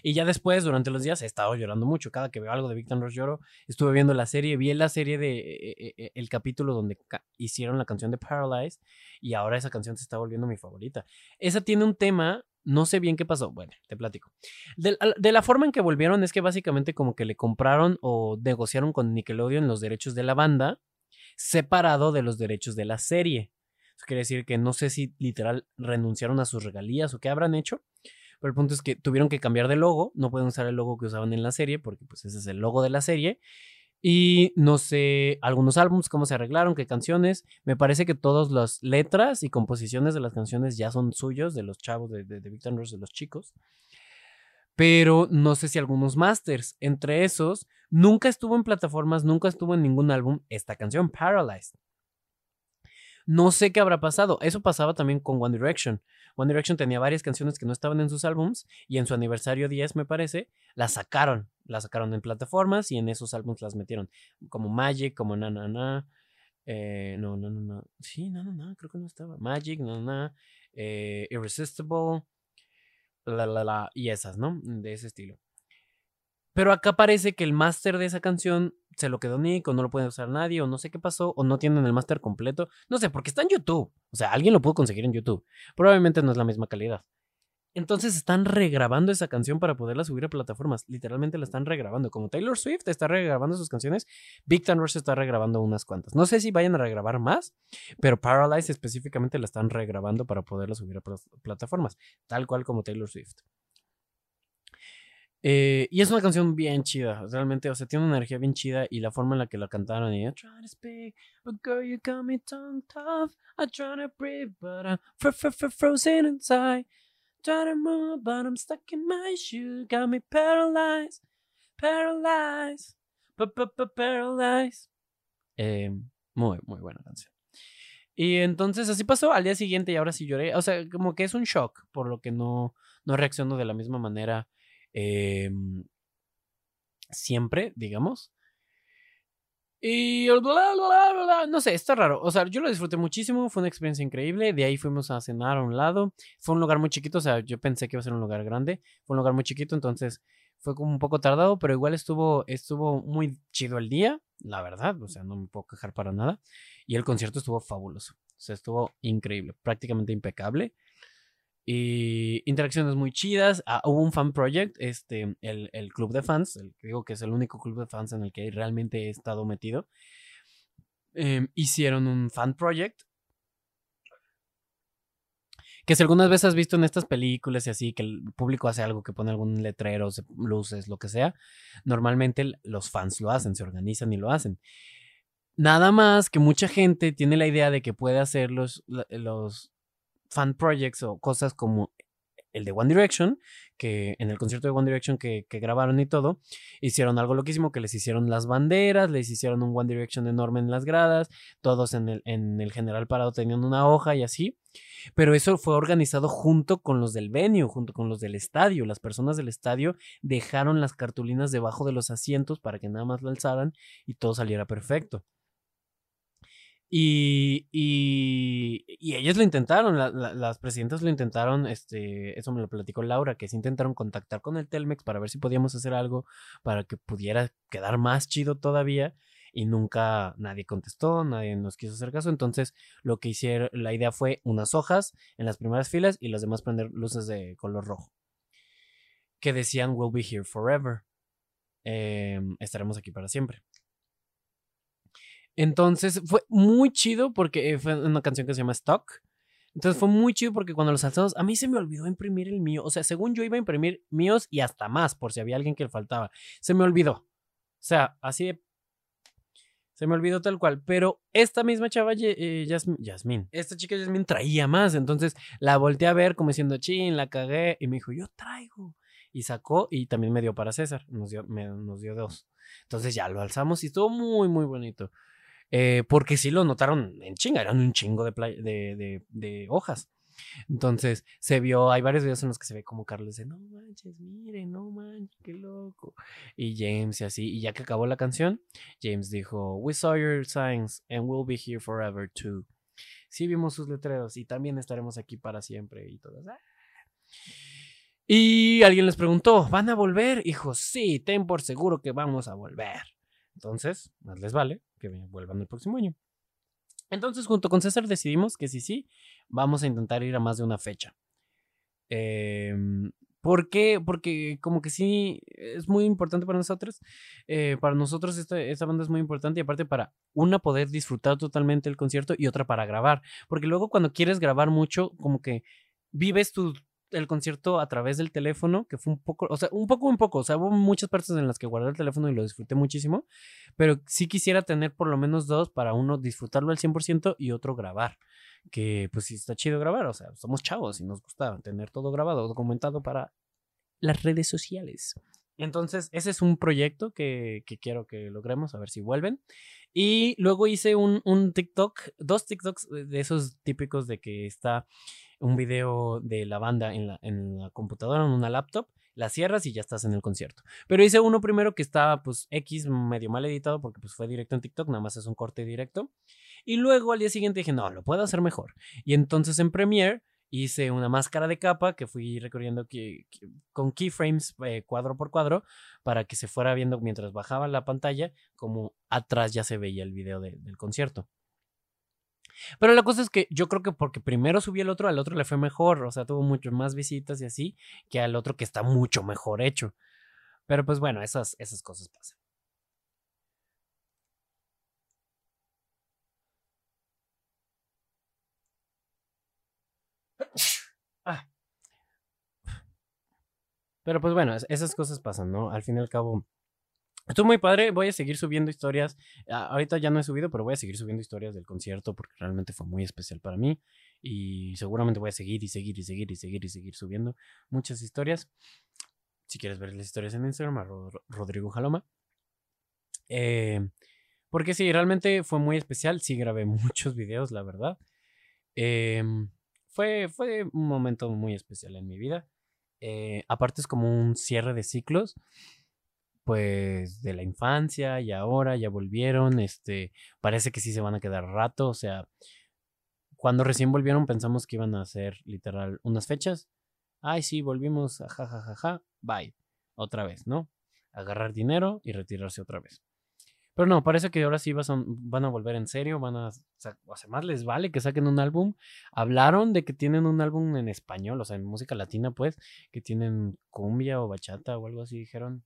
Y ya después, durante los días, he estado llorando mucho. Cada que veo algo de Victor Ross lloro. Estuve viendo la serie, vi la serie de eh, eh, eh, el capítulo donde hicieron la canción de Paralyzed y ahora esa canción se está volviendo mi favorita. Esa tiene un tema, no sé bien qué pasó. Bueno, te platico. De, de la forma en que volvieron es que básicamente como que le compraron o negociaron con Nickelodeon los derechos de la banda separado de los derechos de la serie. Eso quiere decir que no sé si literal renunciaron a sus regalías o qué habrán hecho. Pero el punto es que tuvieron que cambiar de logo. No pueden usar el logo que usaban en la serie porque pues ese es el logo de la serie. Y no sé, algunos álbumes, cómo se arreglaron, qué canciones. Me parece que todas las letras y composiciones de las canciones ya son suyos, de los chavos de, de, de de los chicos. Pero no sé si algunos masters. Entre esos, nunca estuvo en plataformas, nunca estuvo en ningún álbum esta canción, Paralyzed. No sé qué habrá pasado. Eso pasaba también con One Direction. One Direction tenía varias canciones que no estaban en sus álbums y en su aniversario 10, me parece, las sacaron. Las sacaron en plataformas y en esos álbums las metieron. Como Magic, como Na Na Na. eh, no, no, no, no. Sí, no, no, no, creo que no estaba. Magic, no, no, eh, Irresistible. la, la, la, y esas, ¿no? De ese estilo. Pero acá parece que el máster de esa canción se lo quedó Nick o no lo puede usar nadie o no sé qué pasó o no tienen el máster completo. No sé, porque está en YouTube. O sea, alguien lo pudo conseguir en YouTube. Probablemente no es la misma calidad. Entonces están regrabando esa canción para poderla subir a plataformas. Literalmente la están regrabando. Como Taylor Swift está regrabando sus canciones, Big Time está regrabando unas cuantas. No sé si vayan a regrabar más, pero Paralyze específicamente la están regrabando para poderla subir a plataformas. Tal cual como Taylor Swift. Eh, y es una canción bien chida, realmente, o sea, tiene una energía bien chida y la forma en la que la cantaron y muy, muy buena canción. Y entonces así pasó al día siguiente y ahora sí lloré. O sea, como que es un shock, por lo que no, no reacciono de la misma manera Em, siempre, digamos. Y no sé, está raro. O sea, yo lo disfruté muchísimo, fue una experiencia increíble. De ahí fuimos a cenar a un lado. Fue un lugar muy chiquito, o sea, yo pensé que iba a ser un lugar grande. Fue un lugar muy chiquito, entonces fue como un poco tardado, pero igual estuvo, estuvo muy chido el día, la verdad. O sea, no me puedo quejar para nada. Y el concierto estuvo fabuloso. O sea, estuvo increíble, prácticamente impecable. Y interacciones muy chidas. Ah, hubo un fan project, este, el, el, club de fans, el, digo que es el único club de fans en el que realmente he estado metido. Em, hicieron un fan project. Que si algunas veces has visto en estas películas y así, que el público hace algo, que pone algún letrero, luces, lo que sea, normalmente los fans lo hacen, se organizan y lo hacen. Nada más que mucha gente tiene la idea de que puede hacer los, los fan projects o cosas como el de One Direction, que en el concierto de One Direction que, grabaron y todo, hicieron algo loquísimo, que les hicieron las banderas, les hicieron un One Direction enorme en las gradas, todos en el, en el general parado tenían una hoja y así, pero eso fue organizado junto con los del venue, junto con los del estadio, las personas del estadio dejaron las cartulinas debajo de los asientos para que nada más lo alzaran y todo saliera perfecto. Y, y, y, ellos lo intentaron, las presidentas lo intentaron, este, eso me lo platicó Laura, que sí intentaron contactar con el Telmex para ver si podíamos hacer algo para que pudiera quedar más chido todavía y nunca nadie contestó, nadie nos quiso hacer caso, entonces lo que hicieron, la idea fue unas hojas en las primeras filas y las demás prender luces de color rojo que decían we'll be here forever, em, estaremos aquí para siempre. Entonces fue muy chido porque eh, fue una canción que se llama Stock. Entonces fue muy chido porque cuando los alzados, a mí se me olvidó imprimir el mío. O sea, según yo iba a imprimir míos y hasta más, por si había alguien que le faltaba. Se me olvidó. O sea, así de. Se me olvidó tal cual. Pero esta misma chava, eh, Yasmin, esta chica Yasmin traía más. Entonces la volteé a ver como diciendo, chin, la cagué. Y me dijo, yo traigo. Y sacó y también me dio para César. Nos dio, nos dio dos. Entonces ya lo alzamos y estuvo muy, muy bonito. Eh, porque sí lo notaron en chinga, eran un chingo de, de, de, hojas. Entonces se vio, hay varios videos en los que se ve como Carlos dice, no manches, mire, no manches, qué loco. Y James y así, y ya que acabó la canción, James dijo, We saw your signs and we'll be here forever too. Sí vimos sus letreros y también estaremos aquí para siempre y todo. Ah". Y alguien les preguntó, ¿van a volver? Hijo, sí, ten por seguro que vamos a volver. Entonces, más les vale que vuelvan el próximo año. Entonces, junto con César decidimos que sí, sí, vamos a intentar ir a más de una fecha. Em, ¿Por qué? Porque como que sí, es muy importante para nosotros. Eh, para nosotros esta, esta, banda es muy importante y aparte para una poder disfrutar totalmente el concierto y otra para grabar. Porque luego cuando quieres grabar mucho, como que vives tu, el concierto a través del teléfono, que fue un poco, o sea, un poco, un poco, o sea, hubo muchas partes en las que guardé el teléfono y lo disfruté muchísimo, pero sí quisiera tener por lo menos dos para uno disfrutarlo al 100% y otro grabar, que pues sí está chido grabar, o sea, somos chavos y nos gusta tener todo grabado, documentado para las redes sociales. Entonces, ese es un proyecto que, que, quiero que logremos, a ver si vuelven. Y luego hice un, un, TikTok, dos TikToks de esos típicos de que está un video de la banda en la, computadora, en una laptop, la cierras y ya estás en el concierto. Pero hice uno primero que estaba pues X medio mal editado porque pues fue directo en TikTok, nada más es un corte directo. Y luego al día siguiente dije, no, lo puedo hacer mejor. Y entonces en Premiere hice una máscara de capa que fui recorriendo con keyframes eh, cuadro por cuadro para que se fuera viendo mientras bajaba la pantalla como atrás ya se veía el video del concierto. Pero la cosa es que yo creo que porque primero subí el otro, al otro le fue mejor, o sea, tuvo mucho más visitas y así, que al otro que está mucho mejor hecho. Pero pues bueno, esas, esas cosas pasan. Ah. Pero pues bueno, esas cosas pasan, ¿no? Al fin y al cabo, Estuvo muy padre, voy a seguir subiendo historias. Ah, ahorita ya no he subido, pero voy a seguir subiendo historias del concierto porque realmente fue muy especial para mí. Y seguramente voy a seguir y seguir y seguir y seguir y seguir subiendo muchas historias. Si quieres ver las historias en Instagram, Rodrigo Jaloma. Eh, porque sí, realmente fue muy especial. Sí, grabé muchos videos, la verdad. Em, fue, fue un momento muy especial en mi vida. Eh, aparte es como un cierre de ciclos pues de la infancia y ahora ya volvieron, este, parece que sí se van a quedar rato, o sea, cuando recién volvieron pensamos que iban a hacer literal unas fechas. Ay, sí, volvimos, jajajaja, bye, otra vez, ¿no? Agarrar dinero y retirarse otra vez. Pero no, parece que ahora sí van a volver en serio, van a, o sea, más les vale que saquen un álbum. Hablaron de que tienen un álbum en español, o sea, en música latina, pues, que tienen cumbia o bachata o algo así, dijeron.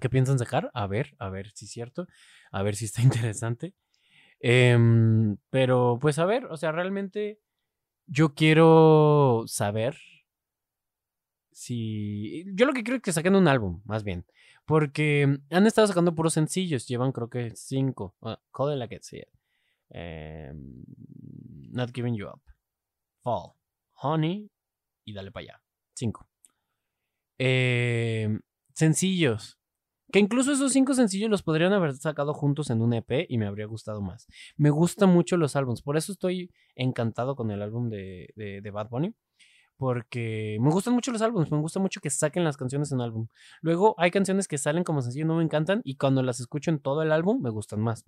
¿Qué piensan sacar? A ver, a ver si es cierto, a ver si está interesante. Em, pero pues a ver, o sea, realmente yo quiero saber si... Yo lo que quiero es que saquen un álbum, más bien. Porque han estado sacando puros sencillos, llevan creo que cinco. Uh, call it like it, em, not Giving You Up. Fall. Honey. Y dale para allá. Cinco. Em, sencillos. Que incluso esos cinco sencillos los podrían haber sacado juntos en un EP y me habría gustado más. Me gustan mucho los álbumes, por eso estoy encantado con el álbum de, de, Bad Bunny. Porque me gustan mucho los álbumes, me gusta mucho que saquen las canciones en álbum. Luego hay canciones que salen como sencillo, no me encantan, y cuando las escucho en todo el álbum me gustan más.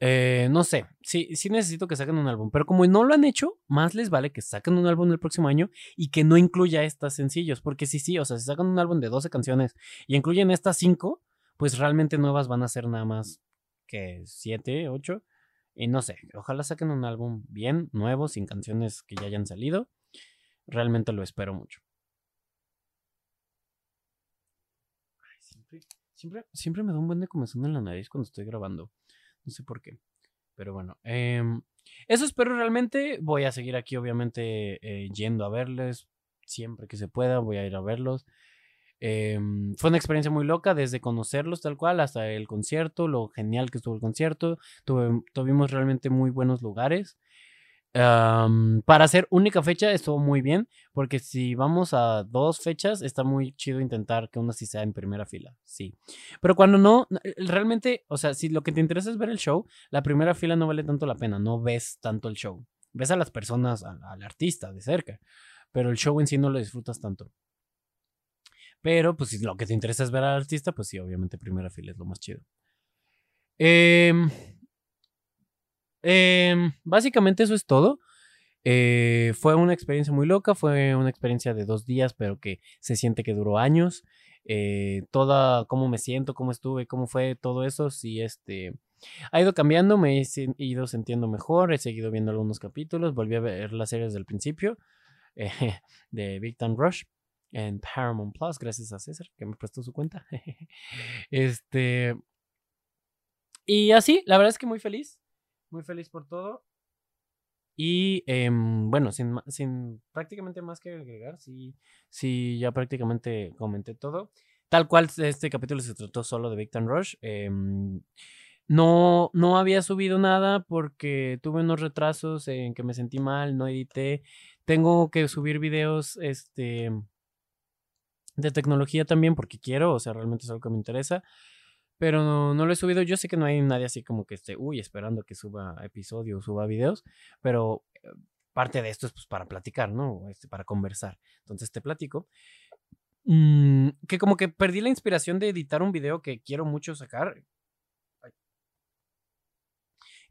Eh, no sé, sí, sí necesito que saquen un álbum, pero como no lo han hecho, más les vale que saquen un álbum el próximo año y que no incluya estas sencillos, porque sí, sí, o sea, si sacan un álbum de 12 canciones y incluyen estas 5, pues realmente nuevas van a ser nada más que 7, 8, y no sé, ojalá saquen un álbum bien, nuevo, sin canciones que ya hayan salido, realmente lo espero mucho. siempre, siempre, siempre me da un buen de comezón en la nariz cuando estoy grabando. No sé por qué. Pero bueno, em, eso espero realmente. Voy a seguir aquí, obviamente, eh, yendo a verles. Siempre que se pueda, voy a ir a verlos. Em, fue una experiencia muy loca, desde conocerlos tal cual hasta el concierto, lo genial que estuvo el concierto. tuvimos realmente muy buenos lugares para hacer única fecha estuvo muy bien, porque si vamos a dos fechas, está muy chido intentar que una sí sea en primera fila, sí. Pero cuando no, realmente, o sea, si lo que te interesa es ver el show, la primera fila no vale tanto la pena, no ves tanto el show. Ves a las personas, al, artista de cerca, pero el show en sí no lo disfrutas tanto. Pero, pues si lo que te interesa es ver al artista, pues sí, obviamente primera fila es lo más chido. Eh, Em, básicamente eso es todo. Eh, fue una experiencia muy loca, fue una experiencia de dos días, pero que se siente que duró años. Eh, toda, cómo me siento, cómo estuve, cómo fue todo eso, sí, este, ha ido cambiando, me he ido sintiendo mejor, he seguido viendo algunos capítulos, volví a ver las series del principio eh, de Big Time Rush en Paramount Plus, gracias a César que me prestó su cuenta. este, y así, la verdad es que muy feliz, muy feliz por todo. Y em, bueno, sin, sin, prácticamente más que agregar, sí, sí, ya prácticamente comenté todo. Tal cual este capítulo se trató solo de Victor Rush. Em, no, no había subido nada porque tuve unos retrasos en que me sentí mal, no edité. Tengo que subir videos este, de tecnología también porque quiero, o sea, realmente es algo que me interesa pero no, lo he subido. Yo sé que no hay nadie así como que esté, uy, esperando que suba episodios, suba videos, pero eh, parte de esto es pues para platicar, ¿no? Este, para conversar. Entonces te platico. Mm, que como que perdí la inspiración de editar un video que quiero mucho sacar.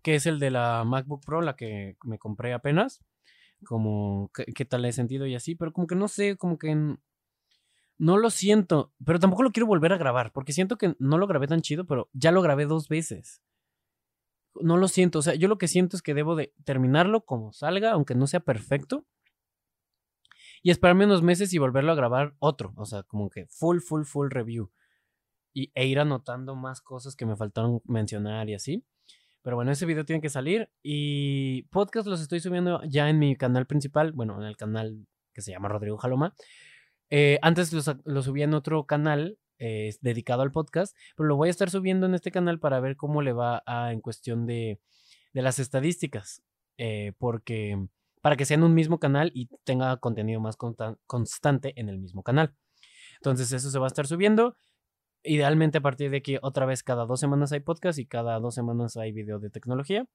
Que es el de la MacBook Pro, la que me compré apenas. como qué, qué tal he sentido y así, pero como que no sé, como que n- no lo siento, pero tampoco lo quiero volver a grabar, porque siento que no lo grabé tan chido, pero ya lo grabé dos veces. No lo siento, o sea, yo lo que siento es que debo de terminarlo como salga, aunque no sea perfecto, y esperarme unos meses y volverlo a grabar otro, o sea, como que full, full, full review. Y, e ir anotando más cosas que me faltaron mencionar y así. Pero bueno, ese video tiene que salir y podcast los estoy subiendo ya en mi canal principal, bueno, en el canal que se llama Rodrigo Jaloma. Eh, antes los, lo subía en otro canal eh, dedicado al podcast, pero lo voy a estar subiendo en este canal para ver cómo le va en cuestión de, las estadísticas, eh, porque para que sea en un mismo canal y tenga contenido más consta- constante en el mismo canal. Entonces eso se va a estar subiendo. Idealmente a partir de que otra vez cada dos semanas hay podcast y cada dos semanas hay video de tecnología.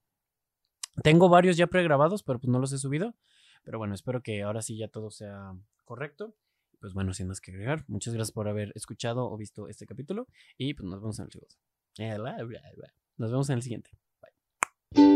Tengo varios ya pregrabados, pero pues no los he subido. Pero bueno, espero que ahora sí ya todo sea correcto. Pues bueno, sin más que agregar, muchas gracias por haber escuchado o visto este capítulo. Y pues nos vemos en el siguiente. Nos vemos en el siguiente. Bye.